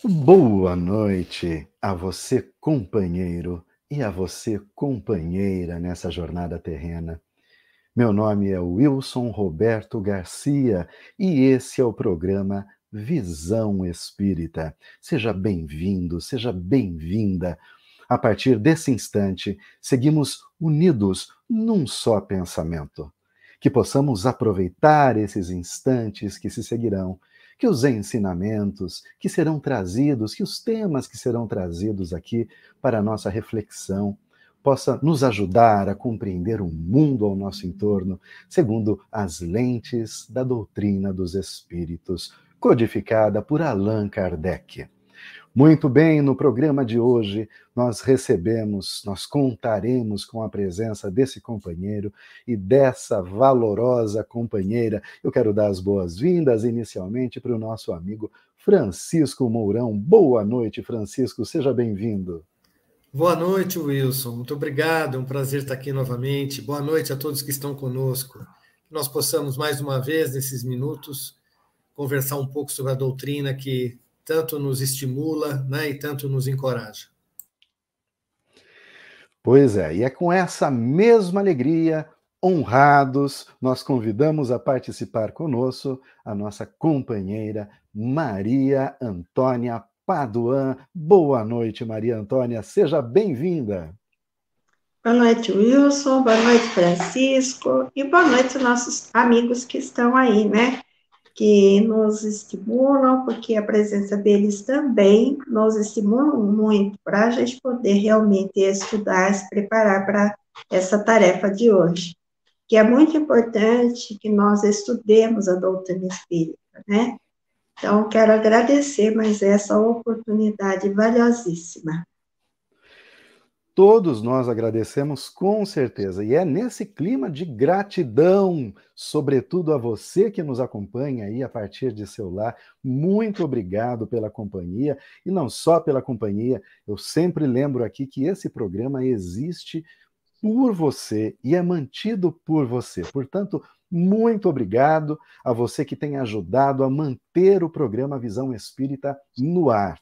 Boa noite a você, companheiro, e a você, companheira, nessa jornada terrena. Meu nome é Wilson Roberto Garcia e esse é o programa Visão Espírita. Seja bem-vindo, seja bem-vinda. A partir desse instante, seguimos unidos num só pensamento. Que possamos aproveitar esses instantes que se seguirão que os ensinamentos que serão trazidos, que os temas que serão trazidos aqui para a nossa reflexão possa nos ajudar a compreender o mundo ao nosso entorno segundo as lentes da doutrina dos espíritos, codificada por Allan Kardec. Muito bem, no programa de hoje nós recebemos, nós contaremos com a presença desse companheiro e dessa valorosa companheira. Eu quero dar as boas-vindas inicialmente para o nosso amigo Francisco Mourão. Boa noite, Francisco, seja bem-vindo. Boa noite, Wilson. Muito obrigado, é um prazer estar aqui novamente. Boa noite a todos que estão conosco. Que nós possamos mais uma vez, nesses minutos, conversar um pouco sobre a doutrina que tanto nos estimula né, e tanto nos encoraja. Pois é, e é com essa mesma alegria, honrados, nós convidamos a participar conosco a nossa companheira Maria Antônia Paduan. Boa noite, Maria Antônia, seja bem-vinda. Boa noite, Wilson, boa noite, Francisco, e boa noite, nossos amigos que estão aí, né? Que nos estimulam, porque a presença deles também nos estimula muito para a gente poder realmente estudar, se preparar para essa tarefa de hoje, que é muito importante que nós estudemos a doutrina espírita, né? Então, quero agradecer mais essa oportunidade valiosíssima. Todos nós agradecemos com certeza, e é nesse clima de gratidão, sobretudo a você que nos acompanha aí a partir de seu lar. Muito obrigado pela companhia, e não só pela companhia, eu sempre lembro aqui que esse programa existe por você e é mantido por você. Portanto, muito obrigado a você que tem ajudado a manter o programa Visão Espírita no ar.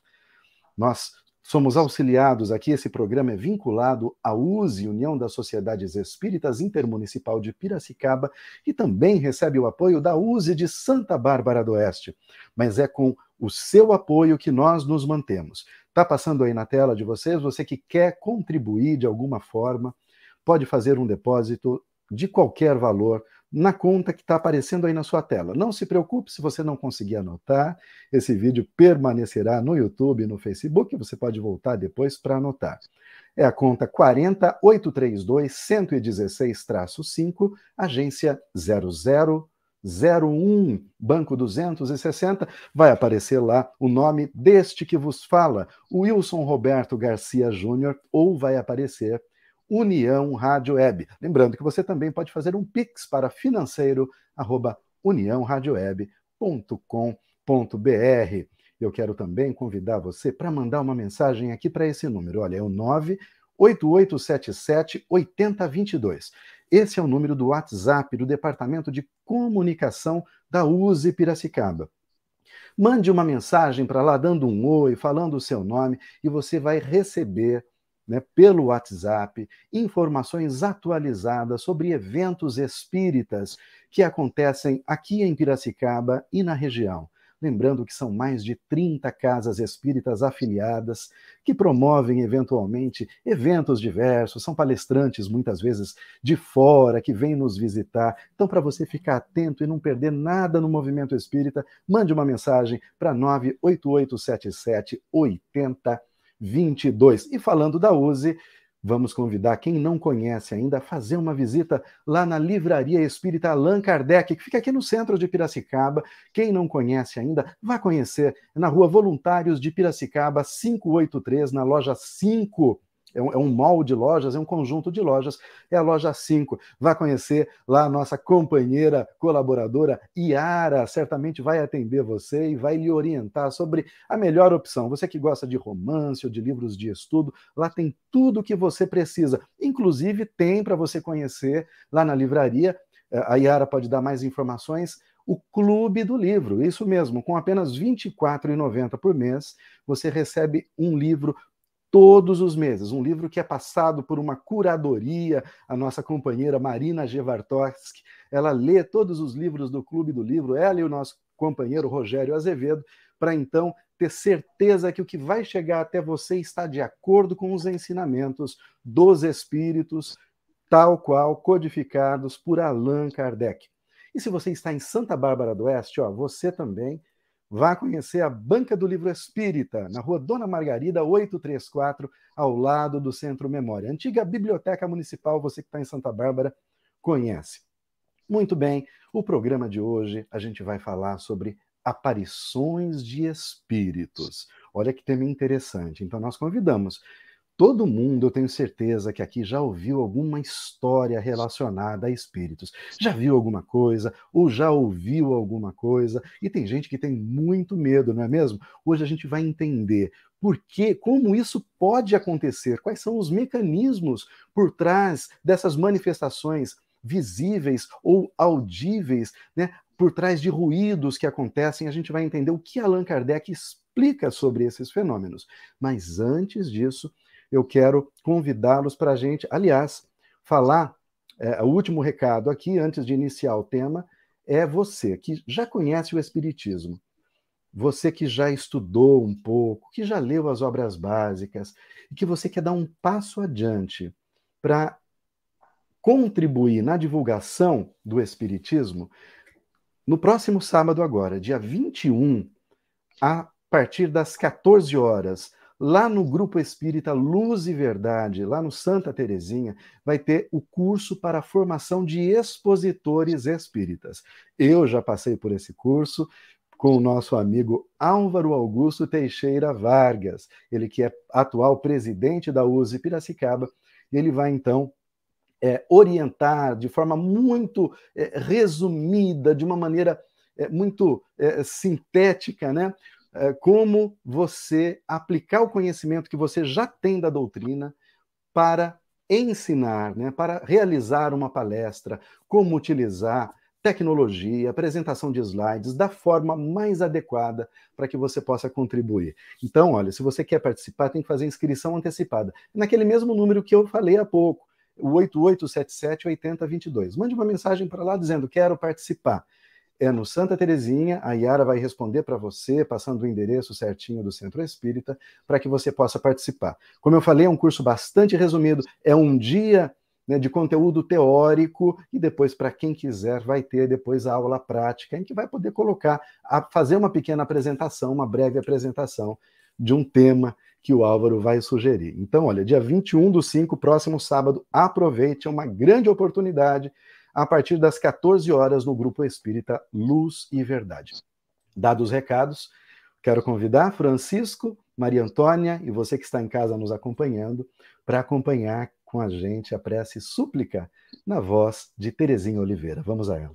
Nós Somos auxiliados aqui, esse programa é vinculado à USE, União das Sociedades Espíritas Intermunicipal de Piracicaba, e também recebe o apoio da USE de Santa Bárbara do Oeste. Mas é com o seu apoio que nós nos mantemos. Está passando aí na tela de vocês, você que quer contribuir de alguma forma, pode fazer um depósito de qualquer valor na conta que está aparecendo aí na sua tela. Não se preocupe se você não conseguir anotar, esse vídeo permanecerá no YouTube e no Facebook, você pode voltar depois para anotar. É a conta 40832-116-5, agência 0001, Banco 260. Vai aparecer lá o nome deste que vos fala, Wilson Roberto Garcia Júnior, ou vai aparecer União Rádio Web. Lembrando que você também pode fazer um pix para financeiro@uniãoradioweb.com.br. Eu quero também convidar você para mandar uma mensagem aqui para esse número. Olha, é o 98877 8022. Esse é o número do WhatsApp do Departamento de Comunicação da USE Piracicaba. Mande uma mensagem para lá dando um oi, falando o seu nome e você vai receber né, pelo WhatsApp, informações atualizadas sobre eventos espíritas que acontecem aqui em Piracicaba e na região. Lembrando que são mais de 30 casas espíritas afiliadas que promovem eventualmente eventos diversos, são palestrantes muitas vezes de fora que vêm nos visitar. Então, para você ficar atento e não perder nada no movimento espírita, mande uma mensagem para 98877 80 22. E falando da USE, vamos convidar quem não conhece ainda a fazer uma visita lá na Livraria Espírita Allan Kardec, que fica aqui no centro de Piracicaba. Quem não conhece ainda, vá conhecer na Rua Voluntários de Piracicaba, 583, na loja 5 é um, é um mall de lojas, é um conjunto de lojas, é a loja 5. Vá conhecer lá a nossa companheira colaboradora Iara, certamente vai atender você e vai lhe orientar sobre a melhor opção. Você que gosta de romance ou de livros de estudo, lá tem tudo o que você precisa. Inclusive tem para você conhecer lá na livraria, a Iara pode dar mais informações, o Clube do Livro. Isso mesmo, com apenas R$ 24,90 por mês, você recebe um livro todos os meses. Um livro que é passado por uma curadoria, a nossa companheira Marina Gevartovski. Ela lê todos os livros do Clube do Livro, ela e o nosso companheiro Rogério Azevedo, para então ter certeza que o que vai chegar até você está de acordo com os ensinamentos dos espíritos, tal qual codificados por Allan Kardec. E se você está em Santa Bárbara do Oeste, ó, você também Vá conhecer a Banca do Livro Espírita, na rua Dona Margarida, 834, ao lado do Centro Memória. Antiga Biblioteca Municipal, você que está em Santa Bárbara, conhece. Muito bem, o programa de hoje a gente vai falar sobre aparições de espíritos. Olha que tema interessante. Então, nós convidamos Todo mundo, eu tenho certeza que aqui já ouviu alguma história relacionada a espíritos. Já viu alguma coisa, ou já ouviu alguma coisa, e tem gente que tem muito medo, não é mesmo? Hoje a gente vai entender por que, como isso pode acontecer, quais são os mecanismos por trás dessas manifestações visíveis ou audíveis, né? Por trás de ruídos que acontecem, a gente vai entender o que Allan Kardec explica sobre esses fenômenos. Mas antes disso, eu quero convidá-los para a gente, aliás, falar. É, o último recado aqui, antes de iniciar o tema, é você que já conhece o Espiritismo, você que já estudou um pouco, que já leu as obras básicas, e que você quer dar um passo adiante para contribuir na divulgação do Espiritismo, no próximo sábado, agora, dia 21, a partir das 14 horas, Lá no Grupo Espírita Luz e Verdade, lá no Santa Terezinha, vai ter o curso para a formação de expositores espíritas. Eu já passei por esse curso com o nosso amigo Álvaro Augusto Teixeira Vargas, ele que é atual presidente da USE Piracicaba, e ele vai então é, orientar de forma muito é, resumida, de uma maneira é, muito é, sintética, né? É, como você aplicar o conhecimento que você já tem da doutrina para ensinar, né, para realizar uma palestra, como utilizar tecnologia, apresentação de slides da forma mais adequada para que você possa contribuir. Então, olha, se você quer participar, tem que fazer inscrição antecipada. Naquele mesmo número que eu falei há pouco, o 8877 8022. Mande uma mensagem para lá dizendo: "Quero participar" é no Santa Terezinha. A Yara vai responder para você, passando o endereço certinho do Centro Espírita, para que você possa participar. Como eu falei, é um curso bastante resumido, é um dia né, de conteúdo teórico e depois, para quem quiser, vai ter depois a aula prática, em que vai poder colocar, a, fazer uma pequena apresentação, uma breve apresentação de um tema que o Álvaro vai sugerir. Então, olha, dia 21 do 5, próximo sábado, aproveite, é uma grande oportunidade a partir das 14 horas no Grupo Espírita Luz e Verdade. Dados os recados, quero convidar Francisco, Maria Antônia e você que está em casa nos acompanhando para acompanhar com a gente a prece súplica na voz de Terezinha Oliveira. Vamos a ela.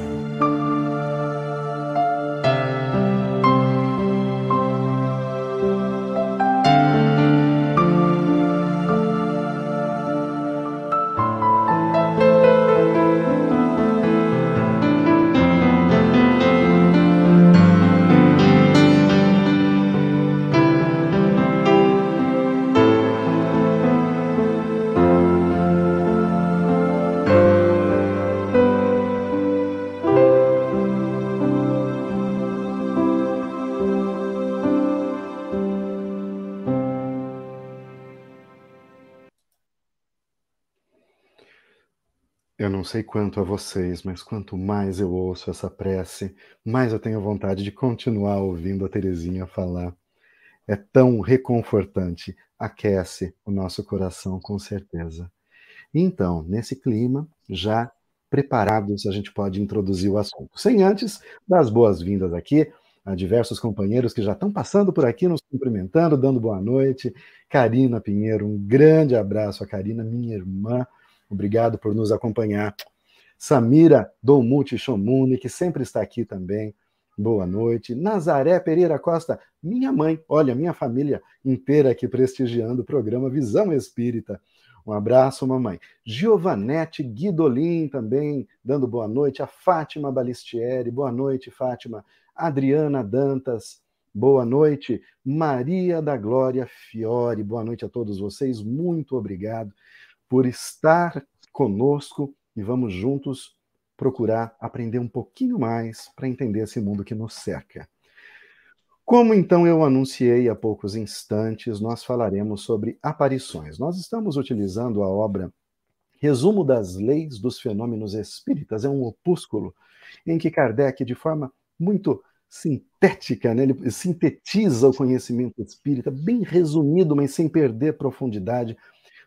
Sei quanto a vocês, mas quanto mais eu ouço essa prece, mais eu tenho vontade de continuar ouvindo a Terezinha falar. É tão reconfortante, aquece o nosso coração com certeza. Então, nesse clima, já preparados, a gente pode introduzir o assunto. Sem antes dar as boas-vindas aqui a diversos companheiros que já estão passando por aqui, nos cumprimentando, dando boa noite. Karina Pinheiro, um grande abraço a Karina, minha irmã Obrigado por nos acompanhar. Samira Dolmuti Chomune, que sempre está aqui também. Boa noite. Nazaré Pereira Costa, minha mãe, olha, minha família inteira aqui prestigiando o programa Visão Espírita. Um abraço, mamãe. Giovanete Guidolin também dando boa noite. A Fátima Balistieri, boa noite, Fátima. Adriana Dantas, boa noite. Maria da Glória Fiore, boa noite a todos vocês. Muito obrigado por estar conosco e vamos juntos procurar aprender um pouquinho mais para entender esse mundo que nos cerca. Como então eu anunciei há poucos instantes, nós falaremos sobre aparições. Nós estamos utilizando a obra Resumo das Leis dos Fenômenos Espíritas, é um opúsculo em que Kardec, de forma muito sintética, né? ele sintetiza o conhecimento espírita, bem resumido, mas sem perder profundidade,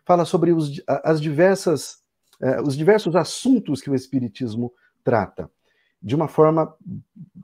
fala sobre os, as diversas, eh, os diversos assuntos que o Espiritismo trata, de uma forma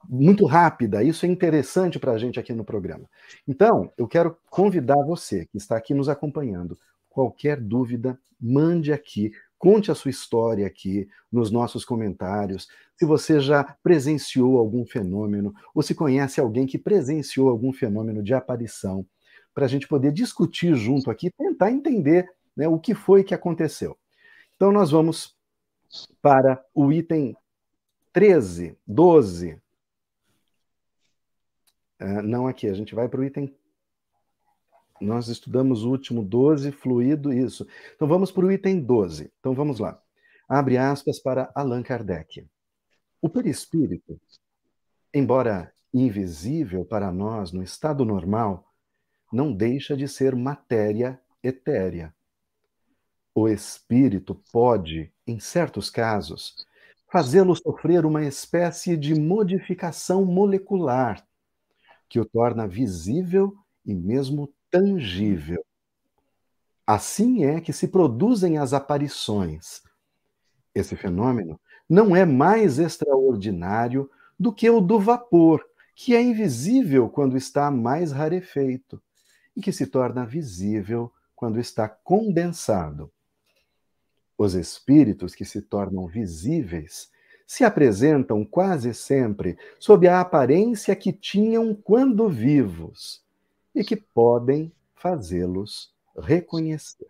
muito rápida. Isso é interessante para a gente aqui no programa. Então, eu quero convidar você que está aqui nos acompanhando. Qualquer dúvida, mande aqui, conte a sua história aqui nos nossos comentários. Se você já presenciou algum fenômeno, ou se conhece alguém que presenciou algum fenômeno de aparição, para a gente poder discutir junto aqui, tentar entender né, o que foi que aconteceu. Então, nós vamos para o item 13, 12. Uh, não aqui, a gente vai para o item. Nós estudamos o último 12, fluido, isso. Então vamos para o item 12. Então vamos lá. Abre aspas para Allan Kardec. O perispírito, embora invisível para nós no estado normal, não deixa de ser matéria etérea o espírito pode, em certos casos, fazê-lo sofrer uma espécie de modificação molecular que o torna visível e mesmo tangível. Assim é que se produzem as aparições. Esse fenômeno não é mais extraordinário do que o do vapor, que é invisível quando está mais rarefeito e que se torna visível quando está condensado. Os espíritos que se tornam visíveis se apresentam quase sempre sob a aparência que tinham quando vivos e que podem fazê-los reconhecer.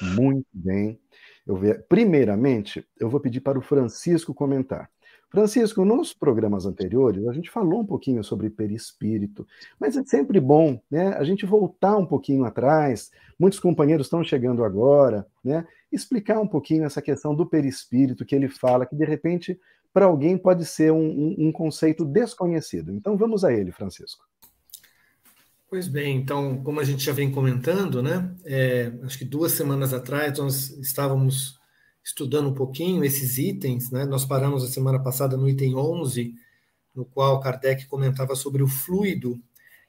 Muito bem. Eu Primeiramente, eu vou pedir para o Francisco comentar. Francisco, nos programas anteriores, a gente falou um pouquinho sobre perispírito, mas é sempre bom né, a gente voltar um pouquinho atrás. Muitos companheiros estão chegando agora, né? Explicar um pouquinho essa questão do perispírito que ele fala, que de repente, para alguém, pode ser um, um, um conceito desconhecido. Então vamos a ele, Francisco. Pois bem, então, como a gente já vem comentando, né? É, acho que duas semanas atrás nós estávamos estudando um pouquinho esses itens, né? Nós paramos a semana passada no item 11, no qual Kardec comentava sobre o fluido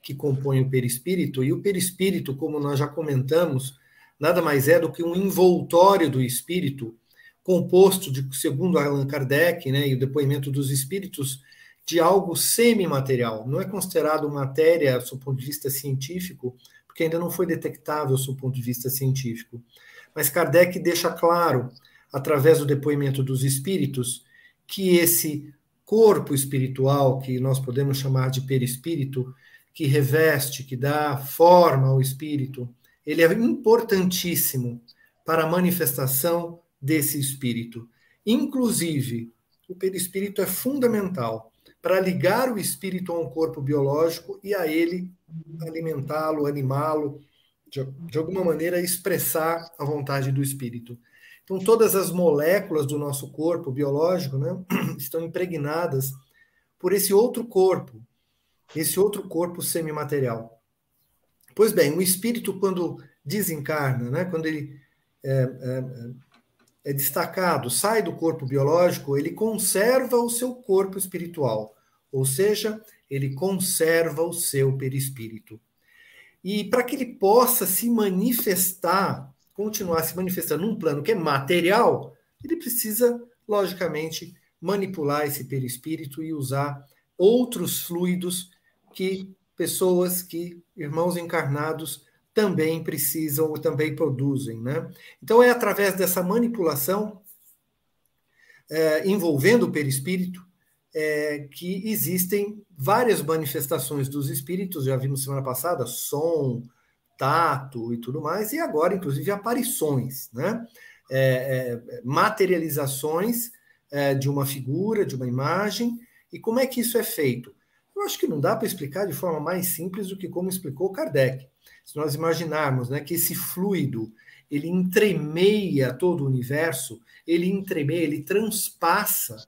que compõe o perispírito, e o perispírito, como nós já comentamos, nada mais é do que um envoltório do espírito, composto, de, segundo Allan Kardec, né, e o depoimento dos espíritos, de algo semimaterial. Não é considerado matéria, do ponto de vista científico, porque ainda não foi detectável, do ponto de vista científico. Mas Kardec deixa claro através do depoimento dos espíritos, que esse corpo espiritual, que nós podemos chamar de perispírito, que reveste, que dá forma ao espírito, ele é importantíssimo para a manifestação desse espírito. Inclusive, o perispírito é fundamental para ligar o espírito a um corpo biológico e a ele alimentá-lo, animá-lo, de, de alguma maneira expressar a vontade do espírito. Então, todas as moléculas do nosso corpo biológico né, estão impregnadas por esse outro corpo, esse outro corpo semimaterial. Pois bem, o espírito, quando desencarna, né, quando ele é, é, é destacado, sai do corpo biológico, ele conserva o seu corpo espiritual, ou seja, ele conserva o seu perispírito. E para que ele possa se manifestar, continuar se manifestando num plano que é material, ele precisa, logicamente, manipular esse perispírito e usar outros fluidos que pessoas, que irmãos encarnados também precisam ou também produzem. Né? Então, é através dessa manipulação é, envolvendo o perispírito é, que existem várias manifestações dos espíritos, já vimos semana passada, som, tato e tudo mais, e agora, inclusive, aparições, né? É, é materializações é, de uma figura, de uma imagem, e como é que isso é feito? Eu acho que não dá para explicar de forma mais simples do que como explicou Kardec se nós imaginarmos né, que esse fluido ele entremeia todo o universo, ele entremeia, ele transpassa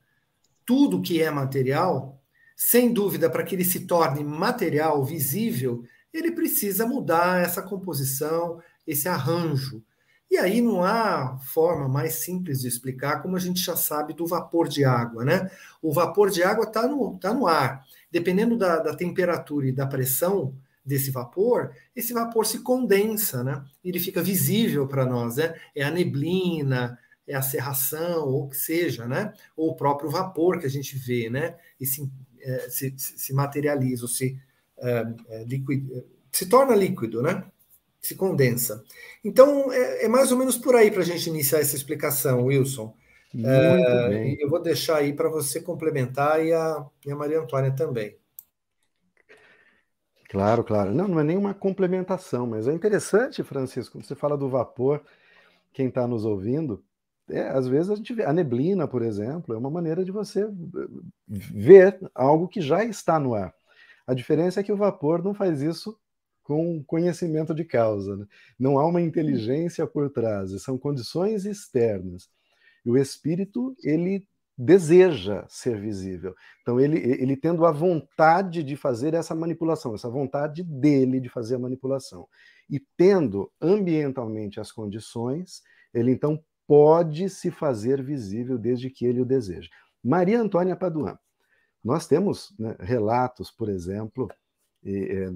tudo que é material, sem dúvida, para que ele se torne material, visível, ele precisa mudar essa composição, esse arranjo. E aí não há forma mais simples de explicar, como a gente já sabe do vapor de água, né? O vapor de água está no, tá no ar. Dependendo da, da temperatura e da pressão, desse vapor, esse vapor se condensa, né? Ele fica visível para nós, né? É a neblina, é a serração, ou o que seja, né? Ou o próprio vapor que a gente vê, né? E se, é, se, se materializa, ou é, é, liquid, se torna líquido, né? Se condensa. Então, é, é mais ou menos por aí para a gente iniciar essa explicação, Wilson. Muito é, bem. Eu vou deixar aí para você complementar e a, e a Maria Antônia também. Claro, claro. Não, não é nenhuma complementação, mas é interessante, Francisco, quando você fala do vapor, quem está nos ouvindo, é, às vezes a gente vê a neblina, por exemplo, é uma maneira de você ver algo que já está no ar. A diferença é que o vapor não faz isso com conhecimento de causa. Né? Não há uma inteligência por trás, são condições externas. E o espírito, ele deseja ser visível. Então, ele, ele tendo a vontade de fazer essa manipulação, essa vontade dele de fazer a manipulação, e tendo ambientalmente as condições, ele então pode se fazer visível desde que ele o deseje. Maria Antônia Paduan. Nós temos né, relatos, por exemplo, é,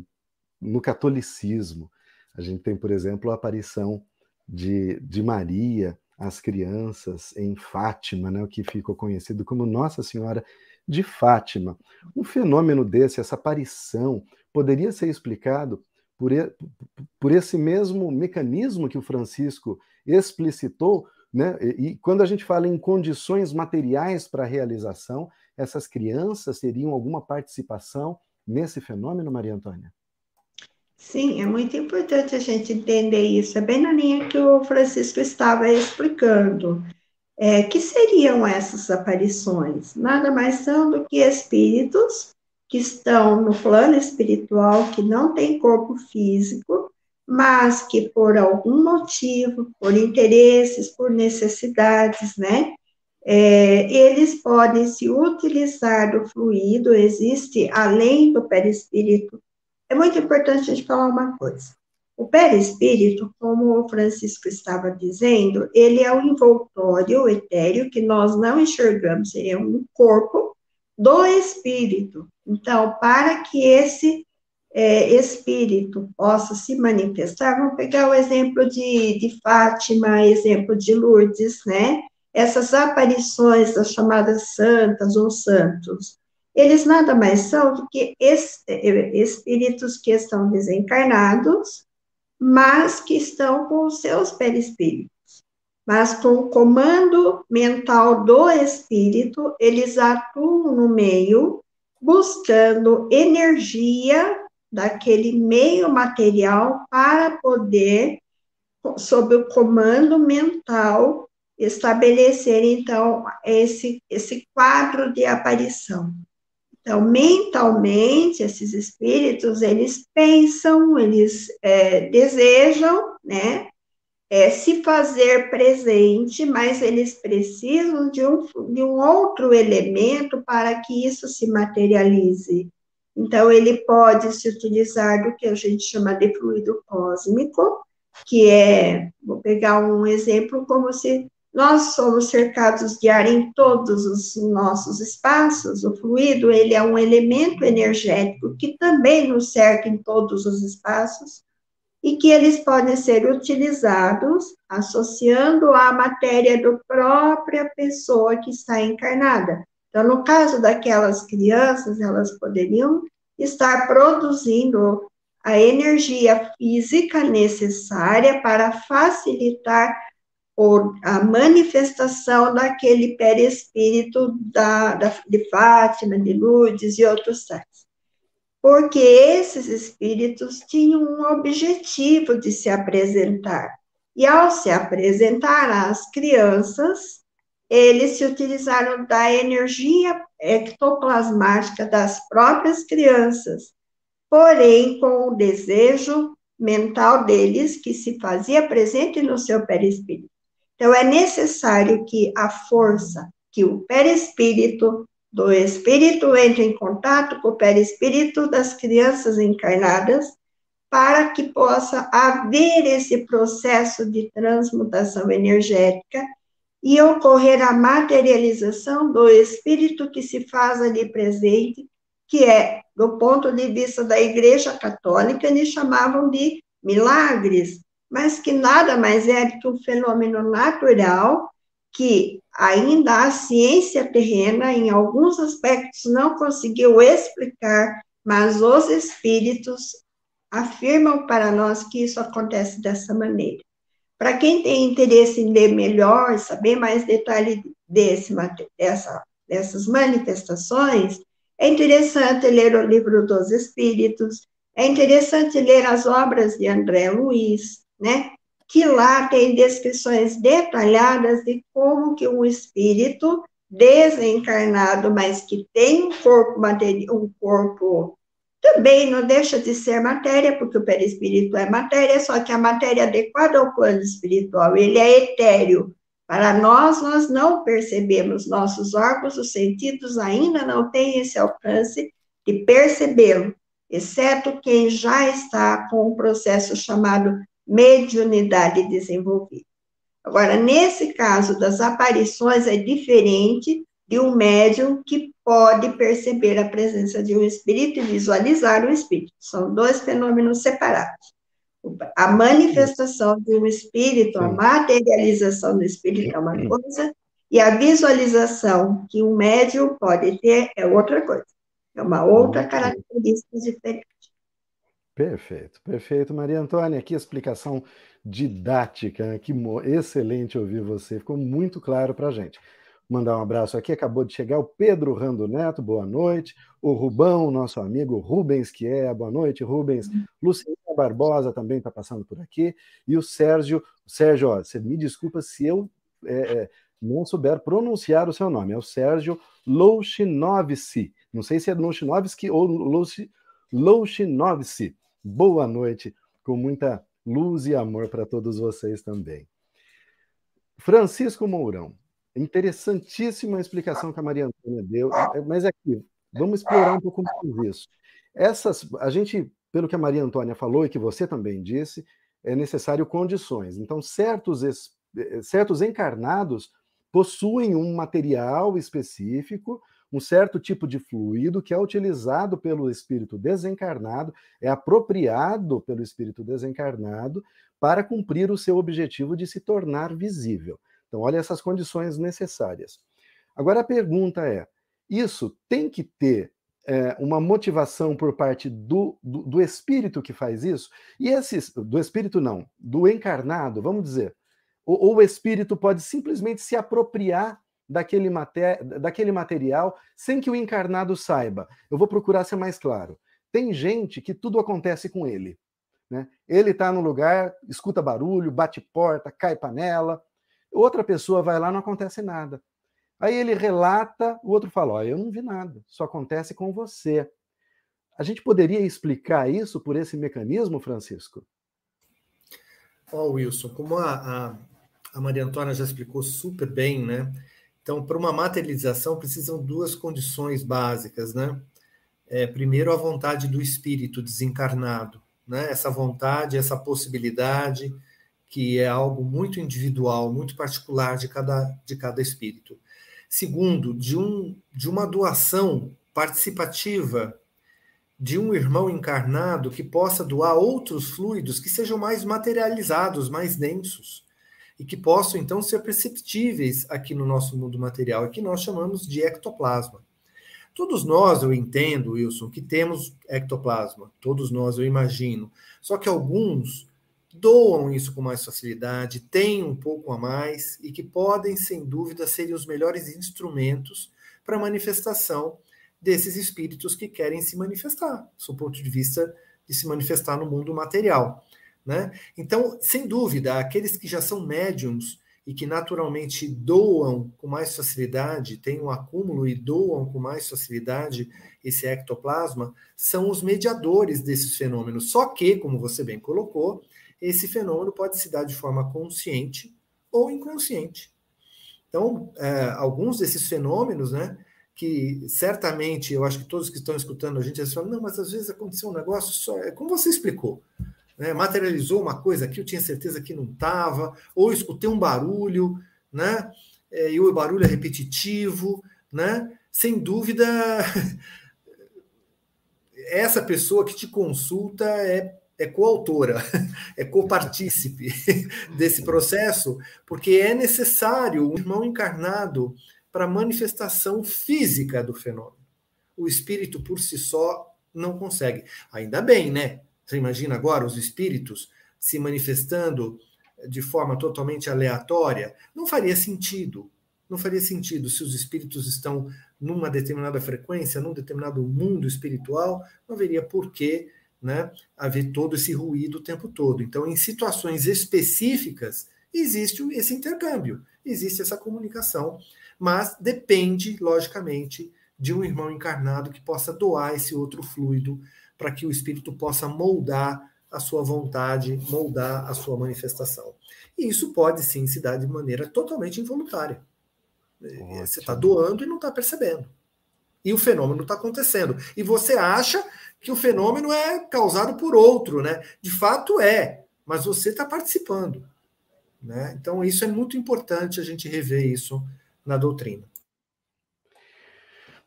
no catolicismo. A gente tem, por exemplo, a aparição de, de Maria as crianças em Fátima, né, o que ficou conhecido como Nossa Senhora de Fátima. Um fenômeno desse, essa aparição, poderia ser explicado por, por esse mesmo mecanismo que o Francisco explicitou, né? E quando a gente fala em condições materiais para a realização, essas crianças teriam alguma participação nesse fenômeno, Maria Antônia? Sim, é muito importante a gente entender isso. É bem na linha que o Francisco estava explicando. É, que seriam essas aparições? Nada mais são do que espíritos que estão no plano espiritual, que não têm corpo físico, mas que por algum motivo, por interesses, por necessidades, né, é, eles podem se utilizar do fluido, existe além do perispírito é muito importante a gente falar uma coisa. O perispírito, como o Francisco estava dizendo, ele é o envoltório etéreo que nós não enxergamos, ele é um corpo do espírito. Então, para que esse é, espírito possa se manifestar, vamos pegar o exemplo de, de Fátima, exemplo de Lourdes, né? Essas aparições das chamadas santas ou santos eles nada mais são do que espíritos que estão desencarnados, mas que estão com os seus perispíritos. Mas com o comando mental do espírito, eles atuam no meio, buscando energia daquele meio material para poder, sob o comando mental, estabelecer, então, esse, esse quadro de aparição. Então, mentalmente, esses espíritos, eles pensam, eles é, desejam, né, é, se fazer presente, mas eles precisam de um, de um outro elemento para que isso se materialize. Então, ele pode se utilizar do que a gente chama de fluido cósmico, que é, vou pegar um exemplo como se nós somos cercados de ar em todos os nossos espaços. O fluido, ele é um elemento energético que também nos cerca em todos os espaços e que eles podem ser utilizados associando à matéria da própria pessoa que está encarnada. Então, no caso daquelas crianças, elas poderiam estar produzindo a energia física necessária para facilitar a manifestação daquele perispírito da, da, de Fátima, de Lourdes e outros tais. Porque esses espíritos tinham um objetivo de se apresentar. E ao se apresentar às crianças, eles se utilizaram da energia ectoplasmática das próprias crianças, porém com o desejo mental deles que se fazia presente no seu perispírito. Então, é necessário que a força, que o perispírito do espírito entre em contato com o perispírito das crianças encarnadas, para que possa haver esse processo de transmutação energética e ocorrer a materialização do espírito que se faz ali presente, que é, do ponto de vista da Igreja Católica, eles chamavam de milagres, mas que nada mais é do que um fenômeno natural que ainda a ciência terrena, em alguns aspectos, não conseguiu explicar, mas os espíritos afirmam para nós que isso acontece dessa maneira. Para quem tem interesse em ler melhor, saber mais detalhes desse, dessa, dessas manifestações, é interessante ler o livro dos Espíritos, é interessante ler as obras de André Luiz, né? Que lá tem descrições detalhadas de como que um espírito desencarnado, mas que tem um corpo material, um corpo também não deixa de ser matéria, porque o perispírito é matéria, só que a matéria adequada ao plano espiritual, ele é etéreo. Para nós, nós não percebemos, nossos órgãos, os sentidos ainda não têm esse alcance de percebê-lo, exceto quem já está com um processo chamado mediunidade desenvolvida. Agora, nesse caso das aparições, é diferente de um médium que pode perceber a presença de um espírito e visualizar o espírito. São dois fenômenos separados. A manifestação de um espírito, a materialização do espírito é uma coisa, e a visualização que um médium pode ter é outra coisa. É uma outra característica diferente. Perfeito, perfeito, Maria Antônia. Que explicação didática, né? que excelente ouvir você, ficou muito claro para a gente. Mandar um abraço aqui, acabou de chegar o Pedro Rando Neto, boa noite. O Rubão, nosso amigo Rubens, que é, boa noite, Rubens. Uhum. Luciana Barbosa também está passando por aqui. E o Sérgio, Sérgio, ó, você me desculpa se eu é, é, não souber pronunciar o seu nome, é o Sérgio Louchinovski. Não sei se é Louchinovski ou Louchinovski. Boa noite, com muita luz e amor para todos vocês também. Francisco Mourão, interessantíssima explicação que a Maria Antônia deu, mas aqui, vamos explorar um pouco mais isso. Essas, a gente, pelo que a Maria Antônia falou e que você também disse, é necessário condições. Então, certos, certos encarnados possuem um material específico um certo tipo de fluido que é utilizado pelo espírito desencarnado, é apropriado pelo espírito desencarnado para cumprir o seu objetivo de se tornar visível. Então, olha essas condições necessárias. Agora a pergunta é: isso tem que ter é, uma motivação por parte do, do, do, espírito que faz isso? E esses, do espírito não, do encarnado, vamos dizer. Ou, ou o espírito pode simplesmente se apropriar daquele, mater... daquele material sem que o encarnado saiba. Eu vou procurar ser mais claro. Tem gente que tudo acontece com ele. Né? Ele está no lugar, escuta barulho, bate porta, cai panela. Outra pessoa vai lá, não acontece nada. Aí ele relata, o outro fala: oh, Eu não vi nada, só acontece com você. A gente poderia explicar isso por esse mecanismo, Francisco? Ó, oh, Wilson, como a, a, a Maria Antônia já explicou super bem, né? Então, para uma materialização, precisam duas condições básicas, né? É, primeiro, a vontade do espírito desencarnado, né? Essa vontade, essa possibilidade que é algo muito individual, muito particular de cada, de cada espírito. Segundo, de, um, de uma doação participativa de um irmão encarnado que possa doar outros fluidos que sejam mais materializados, mais densos, e que possam então ser perceptíveis aqui no nosso mundo material, que nós chamamos de ectoplasma. Todos nós, eu entendo, Wilson, que temos ectoplasma, todos nós, eu imagino, só que alguns doam isso com mais facilidade, têm um pouco a mais e que podem, sem dúvida, serem os melhores instrumentos para a manifestação desses espíritos que querem se manifestar, do ponto de vista de se manifestar no mundo material. Né? Então, sem dúvida, aqueles que já são médiums e que naturalmente doam com mais facilidade, têm um acúmulo e doam com mais facilidade esse ectoplasma, são os mediadores desses fenômenos. Só que, como você bem colocou, esse fenômeno pode se dar de forma consciente ou inconsciente. Então, é, alguns desses fenômenos, né, que certamente eu acho que todos que estão escutando a gente falam, não, mas às vezes aconteceu um negócio só, é como você explicou, né, materializou uma coisa aqui, eu tinha certeza que não estava, ou escutei um barulho, né, é, e o barulho é repetitivo, né, sem dúvida, essa pessoa que te consulta é é coautora, é copartícipe desse processo, porque é necessário um irmão encarnado para a manifestação física do fenômeno. O espírito por si só não consegue. Ainda bem, né? Você imagina agora os espíritos se manifestando de forma totalmente aleatória? Não faria sentido. Não faria sentido se os espíritos estão numa determinada frequência, num determinado mundo espiritual, não haveria por que né, haver todo esse ruído o tempo todo. Então, em situações específicas, existe esse intercâmbio, existe essa comunicação, mas depende, logicamente, de um irmão encarnado que possa doar esse outro fluido para que o espírito possa moldar a sua vontade, moldar a sua manifestação. E isso pode sim se dar de maneira totalmente involuntária. Ótimo. Você está doando e não está percebendo. E o fenômeno está acontecendo. E você acha que o fenômeno é causado por outro, né? De fato é, mas você está participando. Né? Então, isso é muito importante a gente rever isso na doutrina.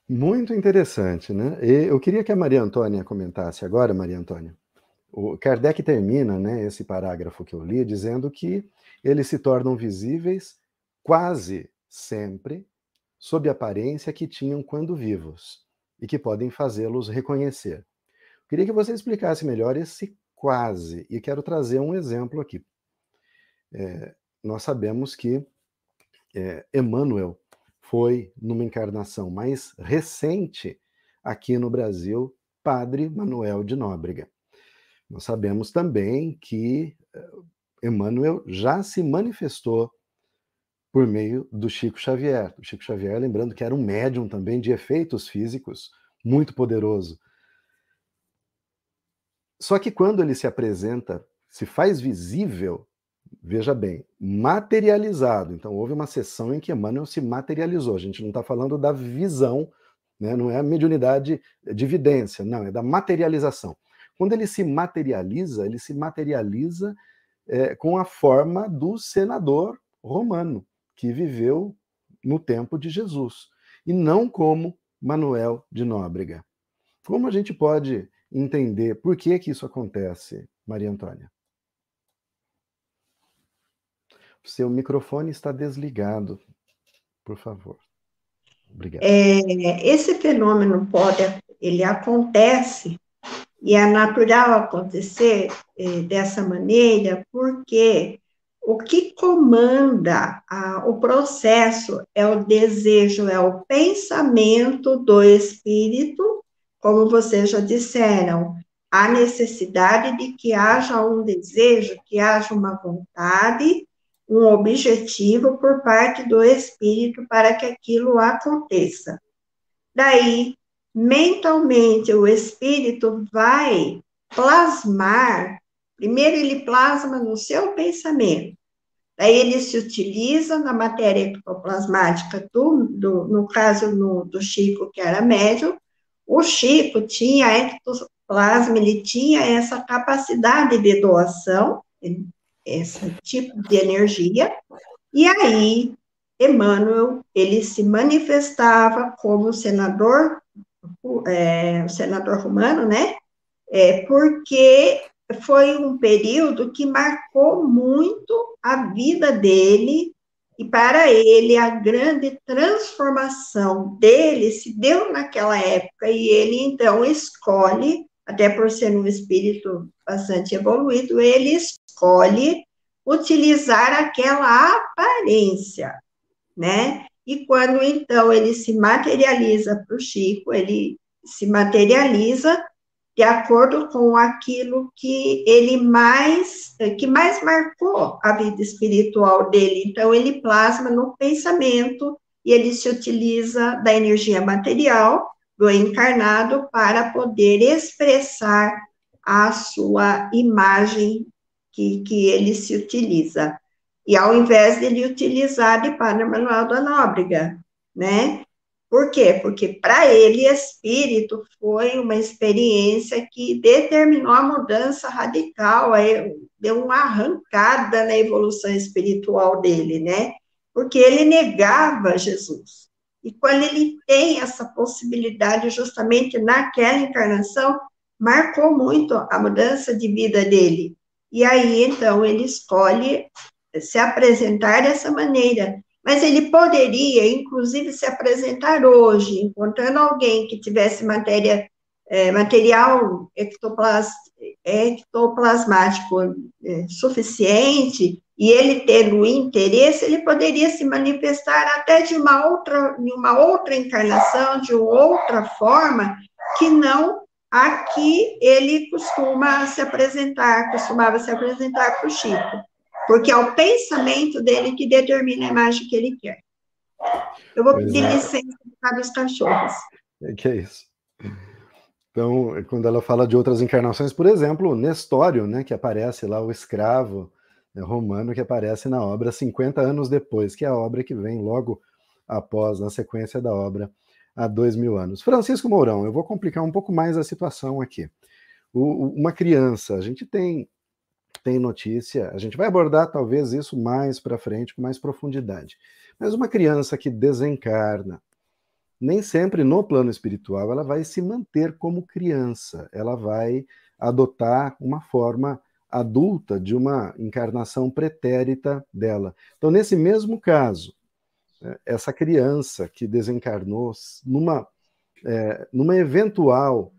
Muito interessante, né? E eu queria que a Maria Antônia comentasse agora, Maria Antônia. O Kardec termina né, esse parágrafo que eu li dizendo que eles se tornam visíveis quase sempre sob a aparência que tinham quando vivos e que podem fazê-los reconhecer. Queria que você explicasse melhor esse quase, e quero trazer um exemplo aqui. É, nós sabemos que é, Emmanuel foi, numa encarnação mais recente aqui no Brasil, Padre Manuel de Nóbrega. Nós sabemos também que é, Emmanuel já se manifestou por meio do Chico Xavier. O Chico Xavier, lembrando que era um médium também de efeitos físicos muito poderoso. Só que quando ele se apresenta, se faz visível, veja bem, materializado. Então, houve uma sessão em que Emmanuel se materializou. A gente não está falando da visão, né? não é a mediunidade de evidência, não, é da materialização. Quando ele se materializa, ele se materializa é, com a forma do senador romano, que viveu no tempo de Jesus, e não como Manuel de Nóbrega. Como a gente pode entender por que, que isso acontece, Maria Antônia. Seu microfone está desligado, por favor. Obrigado. É, esse fenômeno pode, ele acontece e é natural acontecer é, dessa maneira, porque o que comanda a, o processo é o desejo, é o pensamento do espírito como vocês já disseram, há necessidade de que haja um desejo, que haja uma vontade, um objetivo por parte do espírito para que aquilo aconteça. Daí, mentalmente, o espírito vai plasmar, primeiro ele plasma no seu pensamento, daí ele se utiliza na matéria ectoplasmática, do, do, no caso no, do Chico, que era médium, o Chico tinha ectoplasma, ele tinha essa capacidade de doação, esse tipo de energia, e aí Emmanuel, ele se manifestava como senador, é, senador romano, né, é, porque foi um período que marcou muito a vida dele, e para ele a grande transformação dele se deu naquela época, e ele então escolhe, até por ser um espírito bastante evoluído, ele escolhe utilizar aquela aparência, né? E quando então ele se materializa para o Chico, ele se materializa de acordo com aquilo que ele mais que mais marcou a vida espiritual dele. Então ele plasma no pensamento e ele se utiliza da energia material do encarnado para poder expressar a sua imagem que, que ele se utiliza. E ao invés de ele utilizar de Padre Manuel da Nóbrega, né? Por quê? Porque para ele, espírito foi uma experiência que determinou a mudança radical, deu uma arrancada na evolução espiritual dele, né? Porque ele negava Jesus. E quando ele tem essa possibilidade, justamente naquela encarnação, marcou muito a mudança de vida dele. E aí, então, ele escolhe se apresentar dessa maneira, mas ele poderia, inclusive, se apresentar hoje, encontrando alguém que tivesse matéria, é, material ectoplas, ectoplasmático é, suficiente, e ele tendo interesse, ele poderia se manifestar até de uma outra, de uma outra encarnação, de outra forma, que não a que ele costuma se apresentar, costumava se apresentar para o Chico porque é o pensamento dele que determina a imagem que ele quer. Eu vou pedir é. licença para os cachorros. É que é isso. Então, quando ela fala de outras encarnações, por exemplo, Nestório, né, que aparece lá, o escravo né, romano que aparece na obra 50 anos depois, que é a obra que vem logo após, na sequência da obra, há dois mil anos. Francisco Mourão, eu vou complicar um pouco mais a situação aqui. O, uma criança, a gente tem tem notícia, a gente vai abordar talvez isso mais para frente, com mais profundidade. Mas uma criança que desencarna, nem sempre no plano espiritual ela vai se manter como criança, ela vai adotar uma forma adulta de uma encarnação pretérita dela. Então, nesse mesmo caso, essa criança que desencarnou numa, é, numa eventual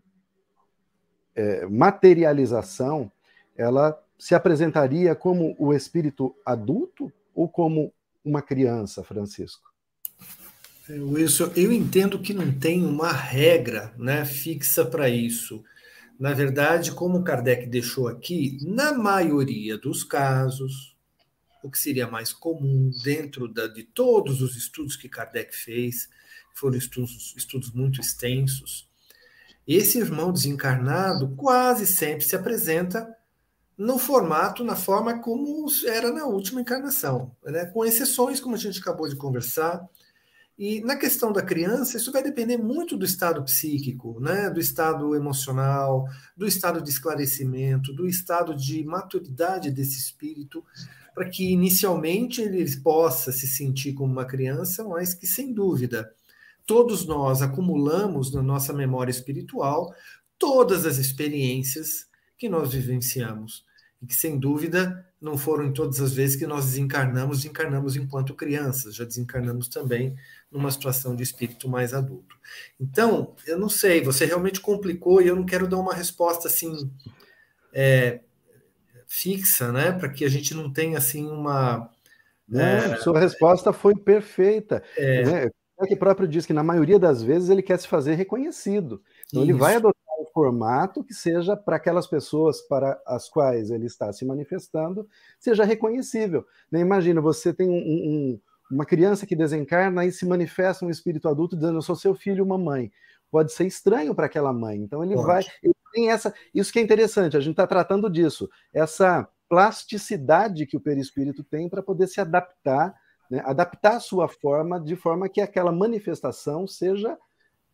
é, materialização, ela se apresentaria como o espírito adulto ou como uma criança, Francisco? É, Wilson, eu entendo que não tem uma regra né, fixa para isso. Na verdade, como Kardec deixou aqui, na maioria dos casos, o que seria mais comum dentro da, de todos os estudos que Kardec fez, foram estudos, estudos muito extensos, esse irmão desencarnado quase sempre se apresenta no formato, na forma como era na última encarnação, né? com exceções, como a gente acabou de conversar. E na questão da criança, isso vai depender muito do estado psíquico, né? do estado emocional, do estado de esclarecimento, do estado de maturidade desse espírito, para que inicialmente ele possa se sentir como uma criança, mas que, sem dúvida, todos nós acumulamos na nossa memória espiritual todas as experiências que nós vivenciamos e que, sem dúvida, não foram em todas as vezes que nós desencarnamos, desencarnamos enquanto crianças, já desencarnamos também numa situação de espírito mais adulto. Então, eu não sei, você realmente complicou e eu não quero dar uma resposta assim é, fixa, né, para que a gente não tenha assim uma. Não, é, sua resposta foi perfeita. É, né? É que próprio diz que na maioria das vezes ele quer se fazer reconhecido. Então Isso. ele vai adotar formato que seja para aquelas pessoas para as quais ele está se manifestando, seja reconhecível. Né? Imagina, você tem um, um, uma criança que desencarna e se manifesta um espírito adulto dizendo: Eu sou seu filho, mamãe. Pode ser estranho para aquela mãe. Então ele Pode. vai. Ele tem essa. Isso que é interessante, a gente está tratando disso. Essa plasticidade que o perispírito tem para poder se adaptar, né? adaptar a sua forma de forma que aquela manifestação seja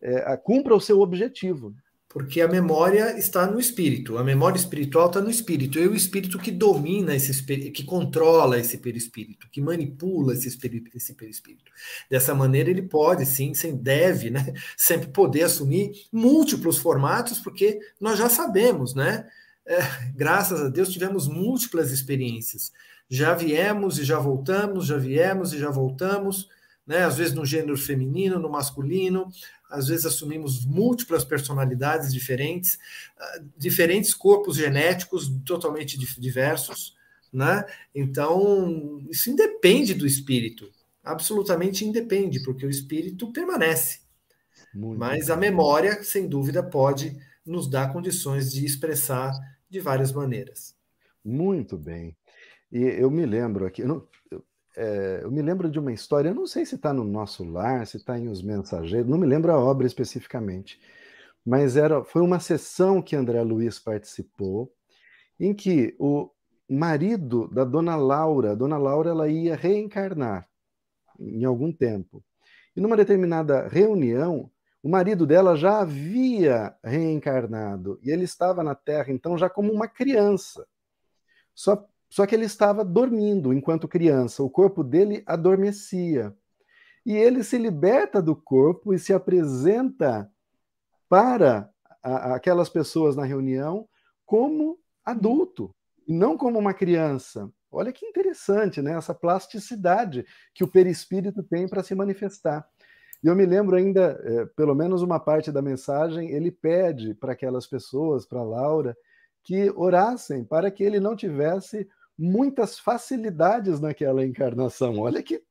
é, cumpra o seu objetivo. Porque a memória está no espírito, a memória espiritual está no espírito, e o espírito que domina esse que controla esse perispírito, que manipula esse, esse perispírito. Dessa maneira, ele pode, sim, sem deve, né, sempre poder assumir múltiplos formatos, porque nós já sabemos, né? É, graças a Deus tivemos múltiplas experiências. Já viemos e já voltamos, já viemos e já voltamos, né? Às vezes no gênero feminino, no masculino, às vezes assumimos múltiplas personalidades diferentes, ah, diferentes corpos genéticos totalmente diversos, né? Então, isso independe do espírito, absolutamente independe, porque o espírito permanece. Muito Mas a memória, sem dúvida, pode nos dar condições de expressar de várias maneiras. Muito bem. E eu me lembro aqui, eu, não, eu é, eu me lembro de uma história, eu não sei se está no nosso lar, se está em Os Mensageiros, não me lembro a obra especificamente, mas era, foi uma sessão que André Luiz participou, em que o marido da dona Laura, dona Laura ela ia reencarnar em algum tempo. E numa determinada reunião, o marido dela já havia reencarnado e ele estava na Terra então já como uma criança. Só só que ele estava dormindo enquanto criança, o corpo dele adormecia. E ele se liberta do corpo e se apresenta para a, aquelas pessoas na reunião como adulto, e não como uma criança. Olha que interessante, né? Essa plasticidade que o perispírito tem para se manifestar. E eu me lembro ainda, é, pelo menos uma parte da mensagem, ele pede para aquelas pessoas, para Laura, que orassem para que ele não tivesse muitas facilidades naquela encarnação. Olha que,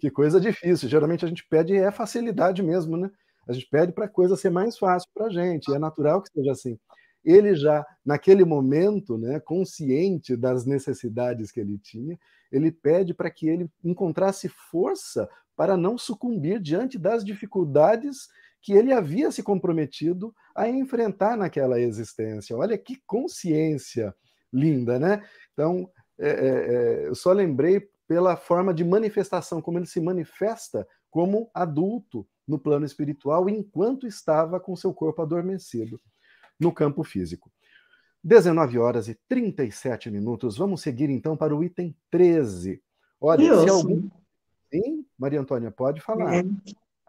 que coisa difícil. Geralmente a gente pede é facilidade mesmo, né? A gente pede para a coisa ser mais fácil para a gente. É natural que seja assim. Ele já, naquele momento, né, consciente das necessidades que ele tinha, ele pede para que ele encontrasse força para não sucumbir diante das dificuldades que ele havia se comprometido a enfrentar naquela existência. Olha que consciência linda, né? Então, é, é, é, eu só lembrei pela forma de manifestação, como ele se manifesta como adulto no plano espiritual enquanto estava com seu corpo adormecido no campo físico. 19 horas e 37 minutos. Vamos seguir então para o item 13. Olha, se algum. Sim, Maria Antônia, pode falar. É.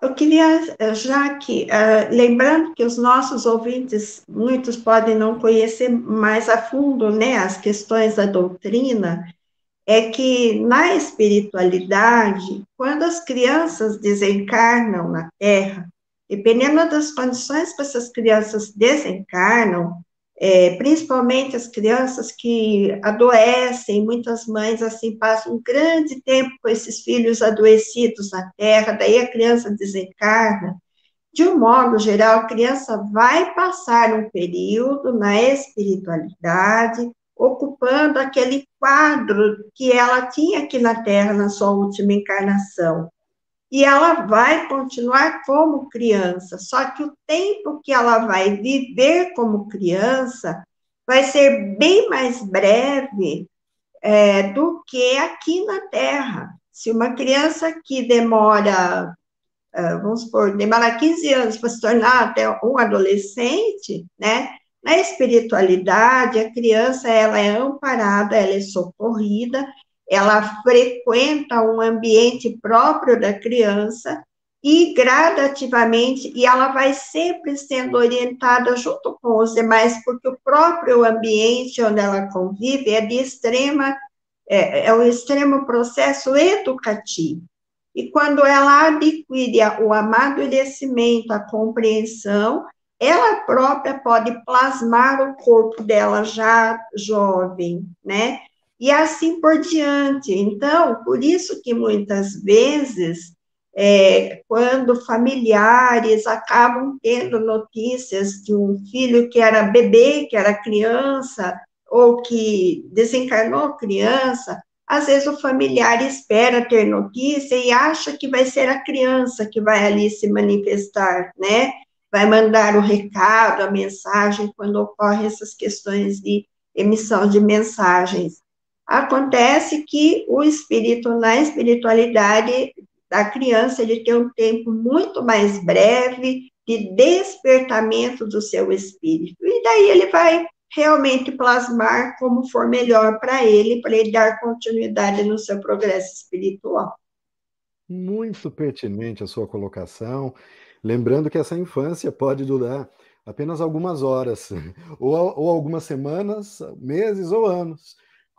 Eu queria, eh, já que, uh, lembrando que os nossos ouvintes, muitos podem não conhecer mais a fundo, né, as questões da doutrina, é que na espiritualidade, quando as crianças desencarnam na Terra, dependendo das condições que essas crianças desencarnam, é, principalmente as crianças que adoecem, muitas mães assim passam um grande tempo com esses filhos adoecidos na terra, daí a criança desencarna. De um modo geral, a criança vai passar um período na espiritualidade, ocupando aquele quadro que ela tinha aqui na Terra na sua última encarnação e ela vai continuar como criança, só que o tempo que ela vai viver como criança vai ser bem mais breve é, do que aqui na Terra. Se uma criança que demora, é, vamos supor, demora 15 anos para se tornar até um adolescente, né? Na espiritualidade, a criança ela é amparada, ela é socorrida, ela frequenta um ambiente próprio da criança e gradativamente, e ela vai sempre sendo orientada junto com os demais, porque o próprio ambiente onde ela convive é de extrema, é, é um extremo processo educativo. E quando ela adquire o amadurecimento, a compreensão, ela própria pode plasmar o corpo dela já jovem, né? E assim por diante. Então, por isso que muitas vezes, é, quando familiares acabam tendo notícias de um filho que era bebê, que era criança, ou que desencarnou criança, às vezes o familiar espera ter notícia e acha que vai ser a criança que vai ali se manifestar, né? Vai mandar o recado, a mensagem, quando ocorrem essas questões de emissão de mensagens. Acontece que o espírito, na espiritualidade da criança, ele tem um tempo muito mais breve de despertamento do seu espírito. E daí ele vai realmente plasmar como for melhor para ele, para ele dar continuidade no seu progresso espiritual. Muito pertinente a sua colocação. Lembrando que essa infância pode durar apenas algumas horas, ou, ou algumas semanas, meses ou anos.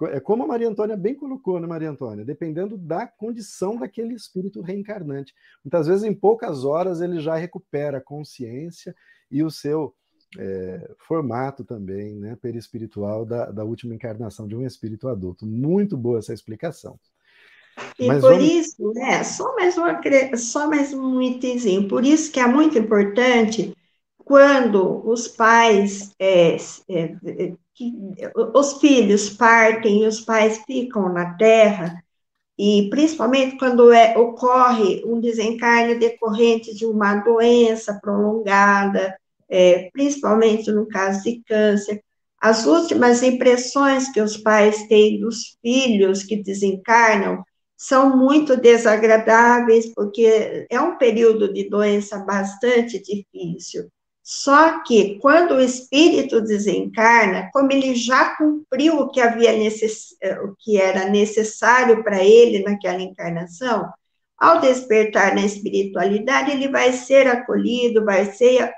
É como a Maria Antônia bem colocou, né, Maria Antônia? Dependendo da condição daquele espírito reencarnante. Muitas vezes, em poucas horas, ele já recupera a consciência e o seu é, formato também, né, perispiritual da, da última encarnação de um espírito adulto. Muito boa essa explicação. E Mas por vamos... isso, né, só mais, uma, só mais um itemzinho, por isso que é muito importante quando os pais, é, é, que, os filhos partem e os pais ficam na Terra, e principalmente quando é, ocorre um desencarne decorrente de uma doença prolongada, é, principalmente no caso de câncer, as últimas impressões que os pais têm dos filhos que desencarnam são muito desagradáveis, porque é um período de doença bastante difícil. Só que quando o espírito desencarna, como ele já cumpriu o que havia necess... o que era necessário para ele naquela encarnação, ao despertar na espiritualidade, ele vai ser acolhido, vai ser,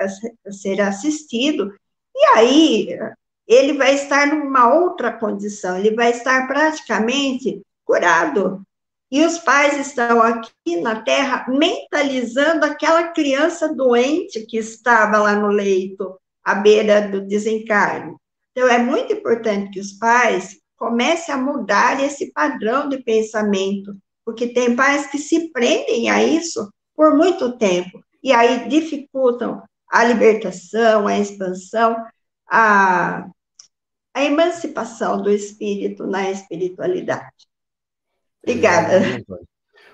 ser assistido, e aí ele vai estar numa outra condição, ele vai estar praticamente curado, e os pais estão aqui na Terra mentalizando aquela criança doente que estava lá no leito, à beira do desencarne. Então, é muito importante que os pais comecem a mudar esse padrão de pensamento, porque tem pais que se prendem a isso por muito tempo, e aí dificultam a libertação, a expansão, a, a emancipação do espírito na espiritualidade. Obrigada. É,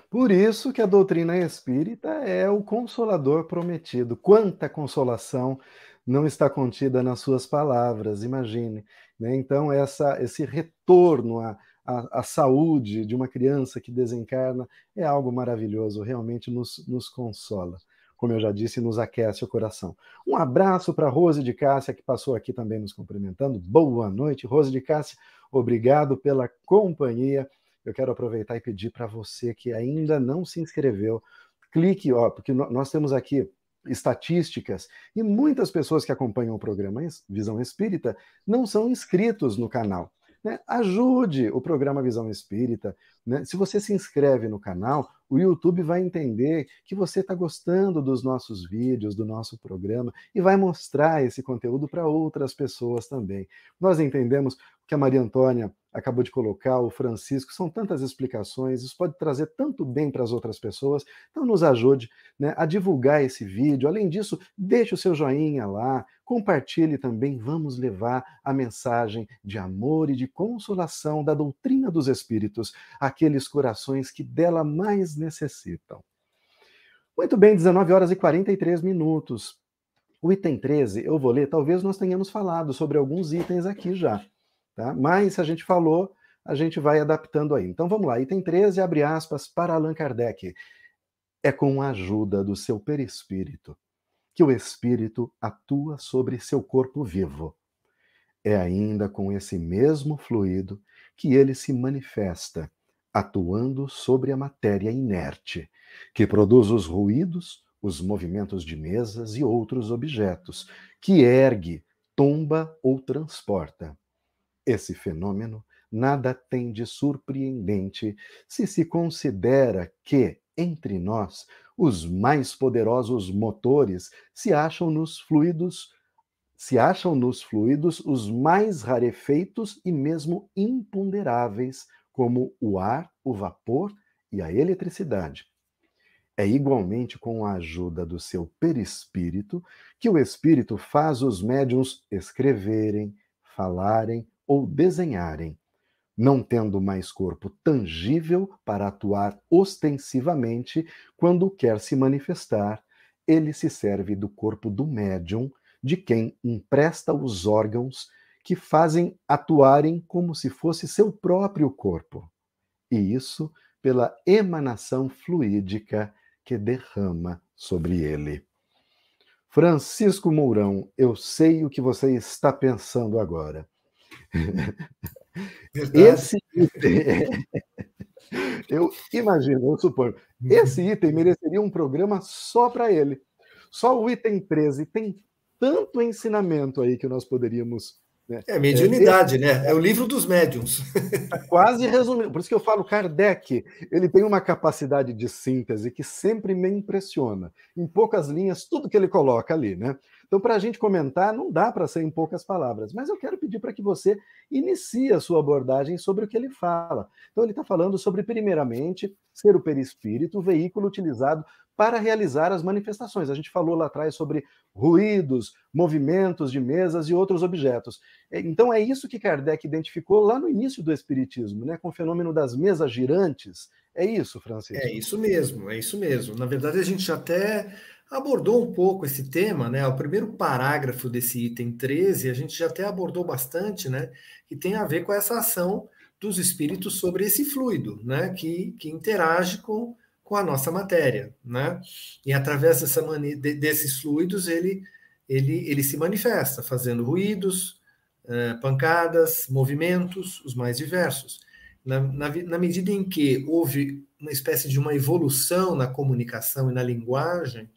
Por isso que a doutrina espírita é o consolador prometido. Quanta consolação não está contida nas suas palavras, imagine. Né? Então, essa, esse retorno à, à, à, saúde de uma criança que desencarna é algo maravilhoso, realmente nos, nos consola. Como eu já disse, nos aquece o coração. Um abraço para Rose de Cássia, que passou aqui também nos cumprimentando. Boa noite, Rose de Cássia. Obrigado pela companhia eu quero aproveitar e pedir para você que ainda não se inscreveu, clique, ó, porque nós temos aqui estatísticas e muitas pessoas que acompanham o programa Visão Espírita não são inscritos no canal. Né? Ajude o programa Visão Espírita. Né? Se você se inscreve no canal, o YouTube vai entender que você está gostando dos nossos vídeos, do nosso programa, e vai mostrar esse conteúdo para outras pessoas também. Nós entendemos que a Maria Antônia acabou de colocar, o Francisco, são tantas explicações, isso pode trazer tanto bem para as outras pessoas, então nos ajude né, a divulgar esse vídeo. Além disso, deixe o seu joinha lá, compartilhe também, vamos levar a mensagem de amor e de consolação da doutrina dos Espíritos àqueles corações que dela mais necessitam. Muito bem, 19 horas e 43 minutos. O item 13, eu vou ler, talvez nós tenhamos falado sobre alguns itens aqui já. Tá? Mas a gente falou, a gente vai adaptando aí. Então vamos lá, item 13, abre aspas, para Allan Kardec. É com a ajuda do seu perispírito que o espírito atua sobre seu corpo vivo. É ainda com esse mesmo fluido que ele se manifesta, atuando sobre a matéria inerte, que produz os ruídos, os movimentos de mesas e outros objetos, que ergue, tomba ou transporta. Esse fenômeno nada tem de surpreendente se se considera que, entre nós, os mais poderosos motores se acham nos fluidos se acham nos fluidos os mais rarefeitos e mesmo imponderáveis, como o ar, o vapor e a eletricidade. É igualmente com a ajuda do seu perispírito que o espírito faz os médiums escreverem, falarem ou desenharem, não tendo mais corpo tangível para atuar ostensivamente quando quer se manifestar, ele se serve do corpo do médium, de quem empresta os órgãos que fazem atuarem como se fosse seu próprio corpo. E isso pela emanação fluídica que derrama sobre ele. Francisco Mourão, eu sei o que você está pensando agora. Verdade. Esse item, eu imagino, eu suponho, esse item mereceria um programa só para ele. Só o item 13 tem tanto ensinamento aí que nós poderíamos? É mediunidade, é, né? É o livro dos médiums. Tá quase resumindo. Por isso que eu falo, Kardec, ele tem uma capacidade de síntese que sempre me impressiona. Em poucas linhas, tudo que ele coloca ali, né? Então, para a gente comentar, não dá para ser em poucas palavras, mas eu quero pedir para que você inicie a sua abordagem sobre o que ele fala. Então, ele está falando sobre, primeiramente, ser o perispírito, o veículo utilizado para realizar as manifestações. A gente falou lá atrás sobre ruídos, movimentos de mesas e outros objetos. É, então é isso que Kardec identificou lá no início do Espiritismo, né, com o fenômeno das mesas girantes. É isso, Francisco? É isso mesmo, é isso mesmo. Na verdade, a gente até abordou um pouco esse tema, né? O primeiro parágrafo desse item 13, a gente já até abordou bastante, né? Que tem a ver com essa ação dos espíritos sobre esse fluido, né? Que, que interage com com a nossa matéria, né? E através dessa mani desses fluidos ele, ele, ele se manifesta, fazendo ruídos, uh, pancadas, movimentos, os mais diversos. Na, na, na medida em que houve uma espécie de uma evolução na comunicação e na linguagem,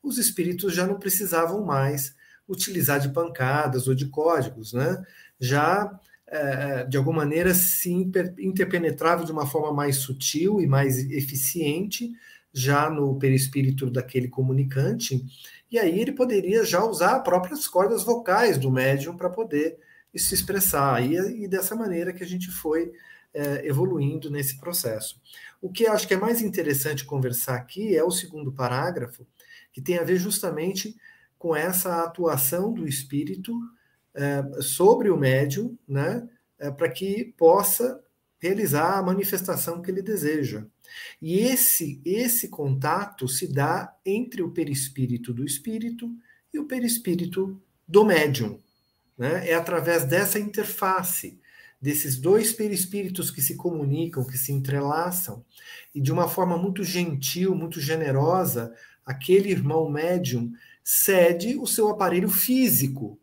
os espíritos já não precisavam mais utilizar de pancadas ou de códigos, né? Já é, de alguma maneira, se interpenetrava de uma forma mais sutil e mais eficiente, já no perispírito daquele comunicante, e aí ele poderia já usar as próprias cordas vocais do médium para poder se expressar, e, e, dessa maneira que a gente foi é, evoluindo nesse processo. O que acho que é mais interessante conversar aqui é o segundo parágrafo, que tem a ver justamente com essa atuação do espírito é, sobre o médium, né, é, para que possa realizar a manifestação que ele deseja. E esse esse contato se dá entre o perispírito do espírito e o perispírito do médium. Né? É através dessa interface, desses dois perispíritos que se comunicam, que se entrelaçam, e de uma forma muito gentil, muito generosa, aquele irmão médium cede o seu aparelho físico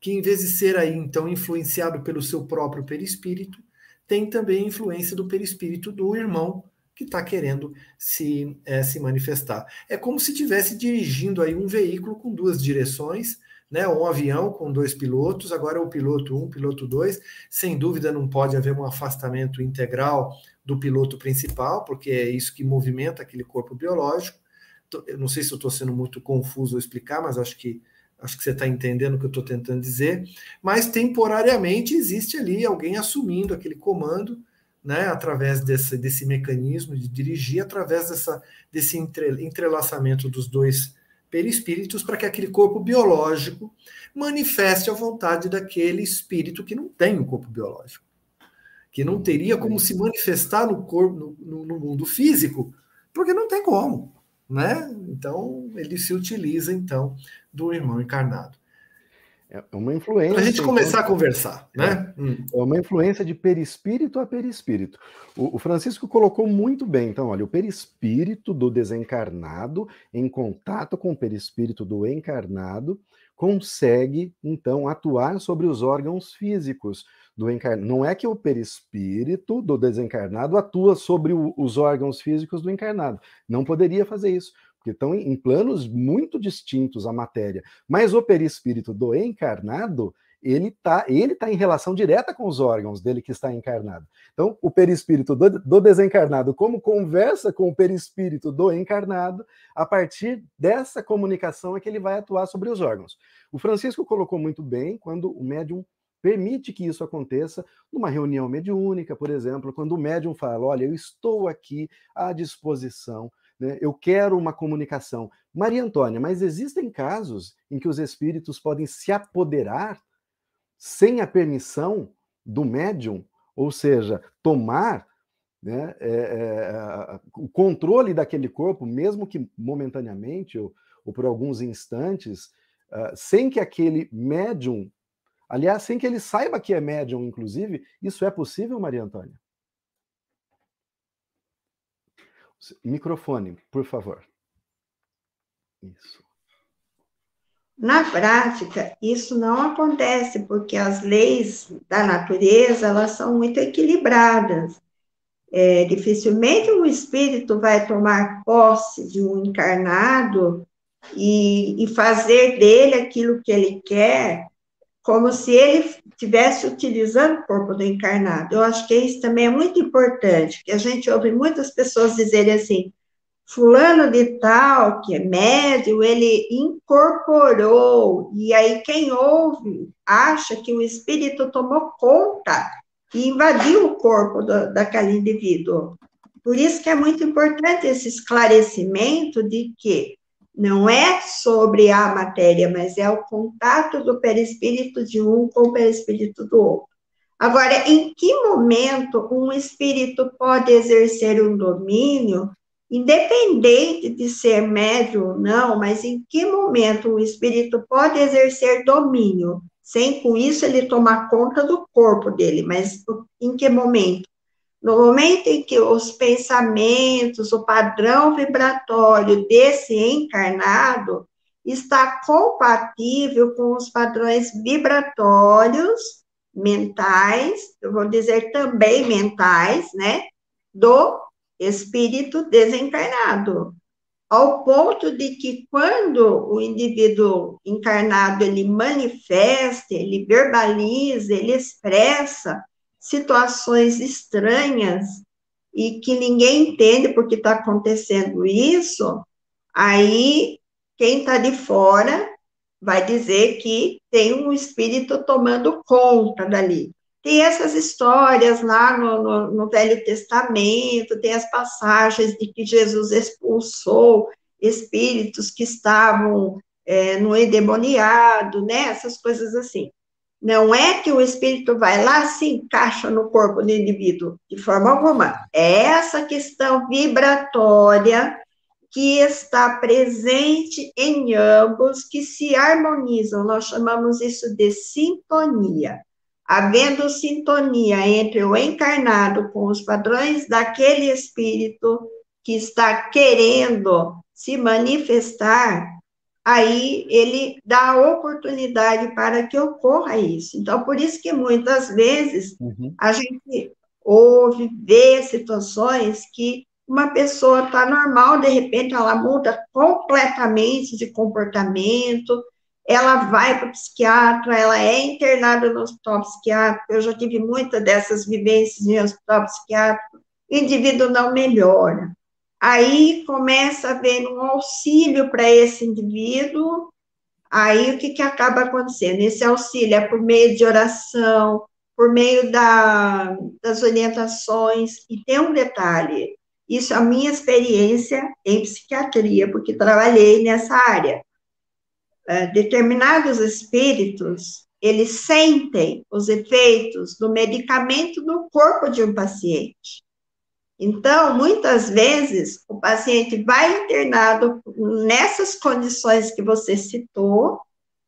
que em vez de ser aí então influenciado pelo seu próprio perispírito, tem também influência do perispírito do irmão que está querendo se, é, se manifestar. É como se estivesse dirigindo aí um veículo com duas direções, né? Um avião com dois pilotos, agora é o piloto 1, um, piloto 2. Sem dúvida não pode haver um afastamento integral do piloto principal, porque é isso que movimenta aquele corpo biológico. Eu não sei se eu estou sendo muito confuso ao explicar, mas acho que Acho que você está entendendo o que eu estou tentando dizer. Mas temporariamente existe ali alguém assumindo aquele comando, né, através desse, desse mecanismo de dirigir, através dessa, desse entre, entrelaçamento dos dois perispíritos, para que aquele corpo biológico manifeste a vontade daquele espírito que não tem um corpo biológico, que não teria como se manifestar no corpo, no, no mundo físico, porque não tem como né? Então ele se utiliza então do irmão encarnado. É uma influência. Para a gente começar então, a conversar, né? É, hum. é uma influência de perispírito a perispírito. O, o, Francisco colocou muito bem. Então, olha, o perispírito do desencarnado, em contato com o perispírito do encarnado, consegue, então, atuar sobre os órgãos físicos, do encarnado. Não é que o perispírito do desencarnado atua sobre o, os órgãos físicos do encarnado. Não poderia fazer isso, porque estão em, em planos muito distintos a matéria. Mas o perispírito do encarnado, ele está ele tá em relação direta com os órgãos dele que está encarnado. Então, o perispírito do, do, desencarnado, como conversa com o perispírito do encarnado, a partir dessa comunicação é que ele vai atuar sobre os órgãos. O Francisco colocou muito bem quando o médium permite que isso aconteça numa reunião mediúnica, por exemplo, quando o médium fala: Olha, eu estou aqui à disposição, né? eu quero uma comunicação. Maria Antônia, mas existem casos em que os espíritos podem se apoderar sem a permissão do médium, ou seja, tomar né, é, é, o controle daquele corpo, mesmo que momentaneamente ou, ou por alguns instantes, uh, sem que aquele médium Aliás, sem que ele saiba que é médium, inclusive, isso é possível, Maria Antônia? Microfone, por favor. Isso. Na prática, isso não acontece porque as leis da natureza elas são muito equilibradas. É, dificilmente um espírito vai tomar posse de um encarnado e, e fazer dele aquilo que ele quer, como se ele estivesse utilizando o corpo do encarnado. Eu acho que isso também é muito importante, que a gente ouve muitas pessoas dizerem assim, fulano de tal, que é médio, ele incorporou, e aí quem ouve acha que o espírito tomou conta e invadiu o corpo do, daquele indivíduo. Por isso que é muito importante esse esclarecimento de que não é sobre a matéria, mas é o contato do perispírito de um com o perispírito do outro. Agora, em que momento um espírito pode exercer um domínio, independente de ser médio ou não, mas em que momento o espírito pode exercer domínio? sem com isso ele tomar conta do corpo dele, mas em que momento? No momento em que os pensamentos, o padrão vibratório desse encarnado está compatível com os padrões vibratórios mentais, eu vou dizer também mentais, né, do espírito desencarnado. Ao ponto de que quando o indivíduo encarnado ele manifesta, ele verbaliza, ele expressa situações estranhas e que ninguém entende porque está acontecendo isso, aí quem está de fora vai dizer que tem um espírito tomando conta dali. Tem essas histórias lá no, no, no, Velho Testamento, tem as passagens de que Jesus expulsou espíritos que estavam é, no endemoniado, né? Essas coisas assim. Não é que o espírito vai lá se encaixa no corpo do indivíduo, de forma alguma. É essa questão vibratória que está presente em ambos, que se harmonizam. Nós chamamos isso de sintonia havendo sintonia entre o encarnado com os padrões daquele espírito que está querendo se manifestar, aí ele dá oportunidade para que ocorra isso. Então, por isso que muitas vezes uhum. a gente ouve, vê situações que uma pessoa está normal, de repente ela muda completamente de comportamento, ela vai para o psiquiatra, ela é internada no hospital psiquiátrico, eu já tive muitas dessas vivências em hospital psiquiátrico, o indivíduo não melhora. Aí começa a haver um auxílio para esse indivíduo, aí o que, que acaba acontecendo? Esse auxílio é por meio de oração, por meio da, das orientações, e tem um detalhe, isso é a minha experiência em psiquiatria, porque trabalhei nessa área é, determinados espíritos, eles sentem os efeitos do medicamento no corpo de um paciente. Então, muitas vezes, o paciente vai internado nessas condições que você citou,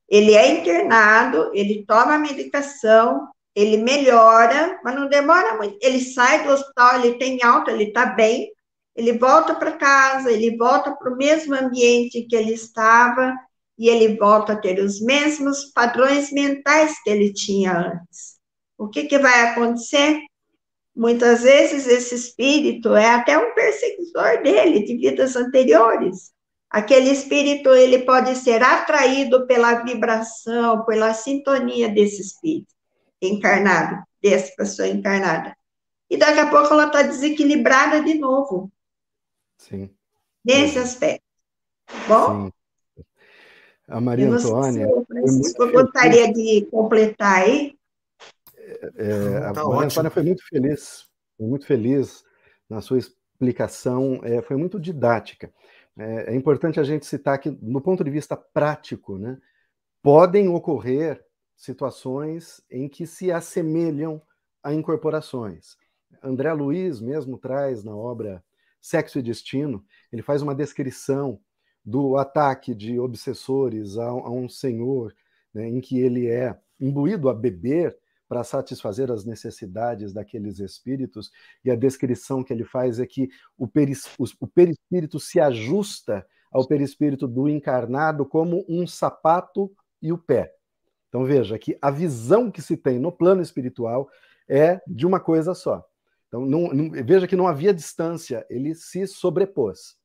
ele é internado, ele toma a medicação, ele melhora, mas não demora muito. Ele sai do hospital, ele tem alta, ele está bem, ele volta para casa, ele volta para o mesmo ambiente que ele estava, e ele volta a ter os mesmos padrões mentais que ele tinha antes. O que, que vai acontecer? Muitas vezes esse espírito é até um perseguidor dele de vidas anteriores. Aquele espírito ele pode ser atraído pela vibração, pela sintonia desse espírito encarnado, dessa pessoa encarnada. E daqui a pouco ela está desequilibrada de novo. Sim. Nesse aspecto. Bom? Sim. A Maria Antônia. Se eu gostaria de completar aí. É, a tá Maria Antônia foi muito feliz, foi muito feliz na sua explicação, é, foi muito didática. É, é, importante a gente citar que, no ponto de vista prático, né, podem ocorrer situações em que se assemelham a incorporações. André Luiz mesmo traz na obra Sexo e Destino, ele faz uma descrição do ataque de obsessores a, a um senhor né, em que ele é imbuído a beber para satisfazer as necessidades daqueles espíritos, e a descrição que ele faz é que o, peris, o, o perispírito se ajusta ao perispírito do encarnado como um sapato e o pé. Então veja que a visão que se tem no plano espiritual é de uma coisa só. Então não, não, veja que não havia distância, ele se sobrepôs.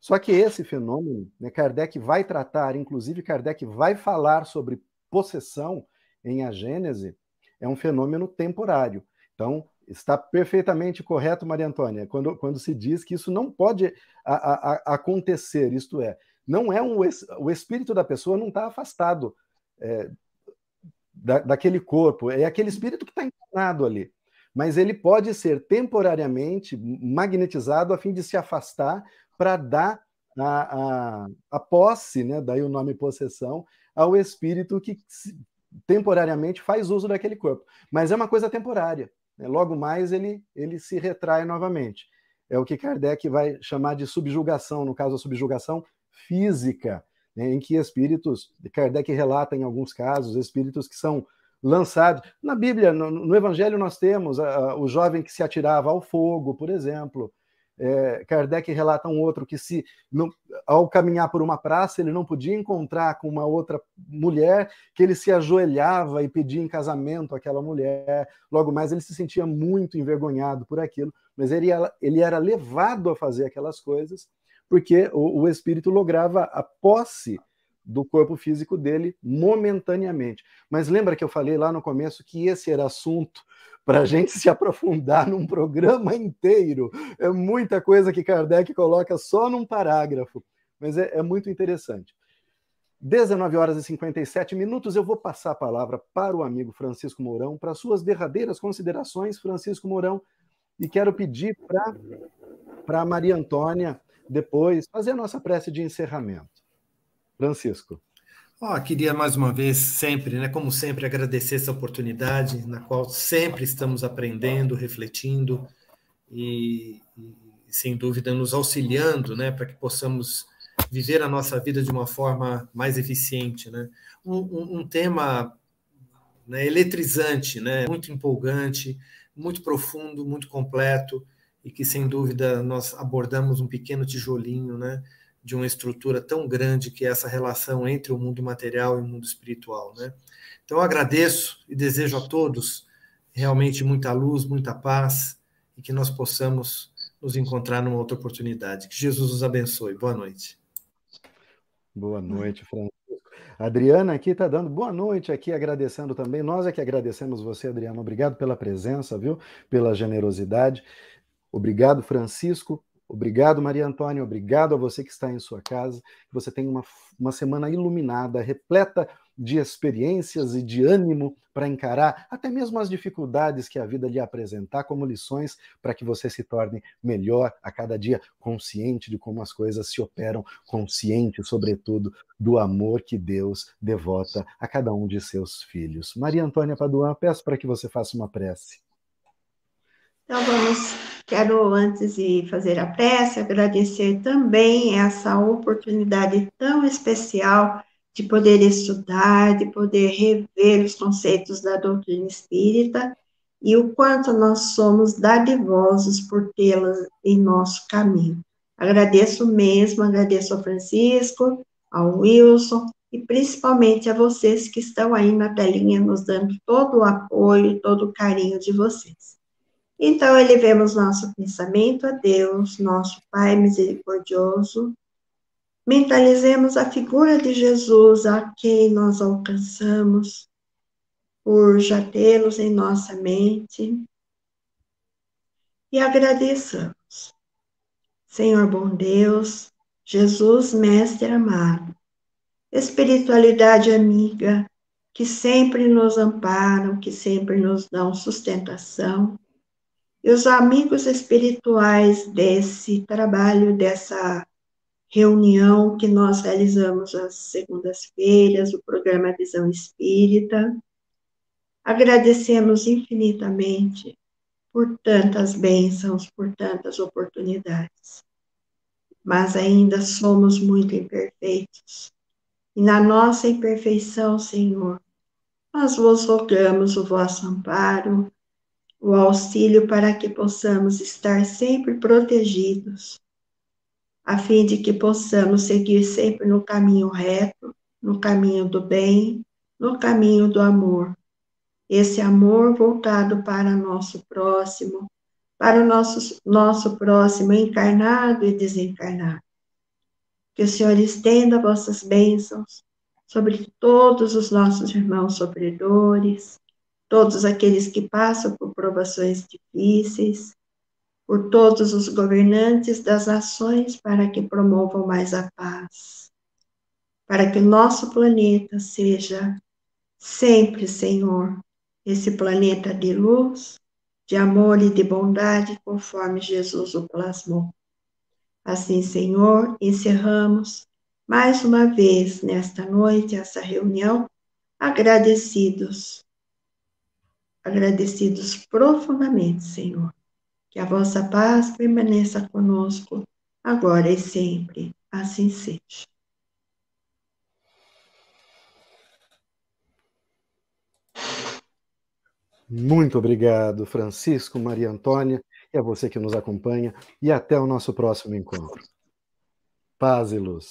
Só que esse fenômeno, né, Kardec vai tratar, inclusive Kardec vai falar sobre possessão em A Gênese, é um fenômeno temporário. Então, está perfeitamente correto, Maria Antônia, quando, quando se diz que isso não pode a, a, acontecer, isto é, não é um, o espírito da pessoa não está afastado é, da, daquele corpo, é aquele espírito que está encarnado ali. Mas ele pode ser temporariamente magnetizado a fim de se afastar para dar a, a, a, posse, né, daí o nome possessão, ao espírito que temporariamente faz uso daquele corpo. Mas é uma coisa temporária. Né? Logo mais ele, ele se retrai novamente. É o que Kardec vai chamar de subjugação, no caso, a subjugação física, né? em que espíritos, Kardec relata em alguns casos, espíritos que são lançados. Na Bíblia, no, no Evangelho, nós temos a, a, o jovem que se atirava ao fogo, por exemplo. É, Kardec relata um outro que, se não, ao caminhar por uma praça, ele não podia encontrar com uma outra mulher, que ele se ajoelhava e pedia em casamento aquela mulher. Logo mais, ele se sentia muito envergonhado por aquilo, mas ele, ele era levado a fazer aquelas coisas porque o, o espírito lograva a posse do corpo físico dele momentaneamente. Mas lembra que eu falei lá no começo que esse era assunto para a gente se aprofundar num programa inteiro. É muita coisa que Kardec coloca só num parágrafo, mas é, é muito interessante. 19 horas e 57 minutos, eu vou passar a palavra para o amigo Francisco Mourão, para suas derradeiras considerações, Francisco Mourão, e quero pedir para Maria Antônia, depois, fazer a nossa prece de encerramento. Francisco. Oh, queria mais uma vez, sempre, né, como sempre, agradecer essa oportunidade na qual sempre estamos aprendendo, refletindo e, e sem dúvida, nos auxiliando né, para que possamos viver a nossa vida de uma forma mais eficiente. Né? Um, um, um tema né, eletrizante, né, muito empolgante, muito profundo, muito completo e que, sem dúvida, nós abordamos um pequeno tijolinho né, de uma estrutura tão grande que é essa relação entre o mundo material e o mundo espiritual. Né? Então, eu agradeço e desejo a todos realmente muita luz, muita paz e que nós possamos nos encontrar numa outra oportunidade. Que Jesus nos abençoe. Boa noite. Boa noite, Francisco. Adriana aqui está dando boa noite aqui, agradecendo também. Nós é que agradecemos você, Adriana. Obrigado pela presença, viu? Pela generosidade. Obrigado, Francisco. Obrigado, Maria Antônia. Obrigado a você que está em sua casa. Que você tenha uma, uma semana iluminada, repleta de experiências e de ânimo para encarar até mesmo as dificuldades que a vida lhe apresentar como lições para que você se torne melhor a cada dia, consciente de como as coisas se operam, consciente, sobretudo, do amor que Deus devota a cada um de seus filhos. Maria Antônia Paduan, peço para que você faça uma prece. Então vamos Quero, antes de fazer a prece, agradecer também essa oportunidade tão especial de poder estudar, de poder rever os conceitos da doutrina espírita e o quanto nós somos dadivosos por tê-las em nosso caminho. Agradeço mesmo, agradeço ao Francisco, ao Wilson e principalmente a vocês que estão aí na telinha nos dando todo o apoio, todo o carinho de vocês. Então, elevemos nosso pensamento a Deus, nosso Pai misericordioso. Mentalizemos a figura de Jesus a quem nós alcançamos, por já tê-los em nossa mente. E agradeçamos. Senhor bom Deus, Jesus, Mestre amado, espiritualidade amiga, que sempre nos amparam, que sempre nos dão sustentação e os amigos espirituais desse trabalho, dessa reunião que nós realizamos às segundas-feiras, o programa Visão Espírita. Agradecemos infinitamente por tantas bênçãos, por tantas oportunidades. Mas ainda somos muito imperfeitos. E na nossa imperfeição, Senhor, nós vos rogamos o vosso amparo, o auxílio para que possamos estar sempre protegidos, a fim de que possamos seguir sempre no caminho reto, no caminho do bem, no caminho do amor. Esse amor voltado para nosso próximo, para o nosso, nosso próximo encarnado e desencarnado. Que o Senhor estenda vossas bênçãos sobre todos os nossos irmãos sofredores, todos aqueles que passam por provações difíceis, por todos os governantes das nações para que promovam mais a paz, para que nosso planeta seja sempre, Senhor, esse planeta de luz, de amor e de bondade, conforme Jesus o plasmou. Assim, Senhor, encerramos mais uma vez nesta noite essa reunião, agradecidos, agradecidos profundamente, Senhor. Que a vossa paz permaneça conosco, agora e sempre. Assim seja. Muito obrigado, Francisco, Maria Antônia, e a você que nos acompanha, e até o nosso próximo encontro. Paz e luz.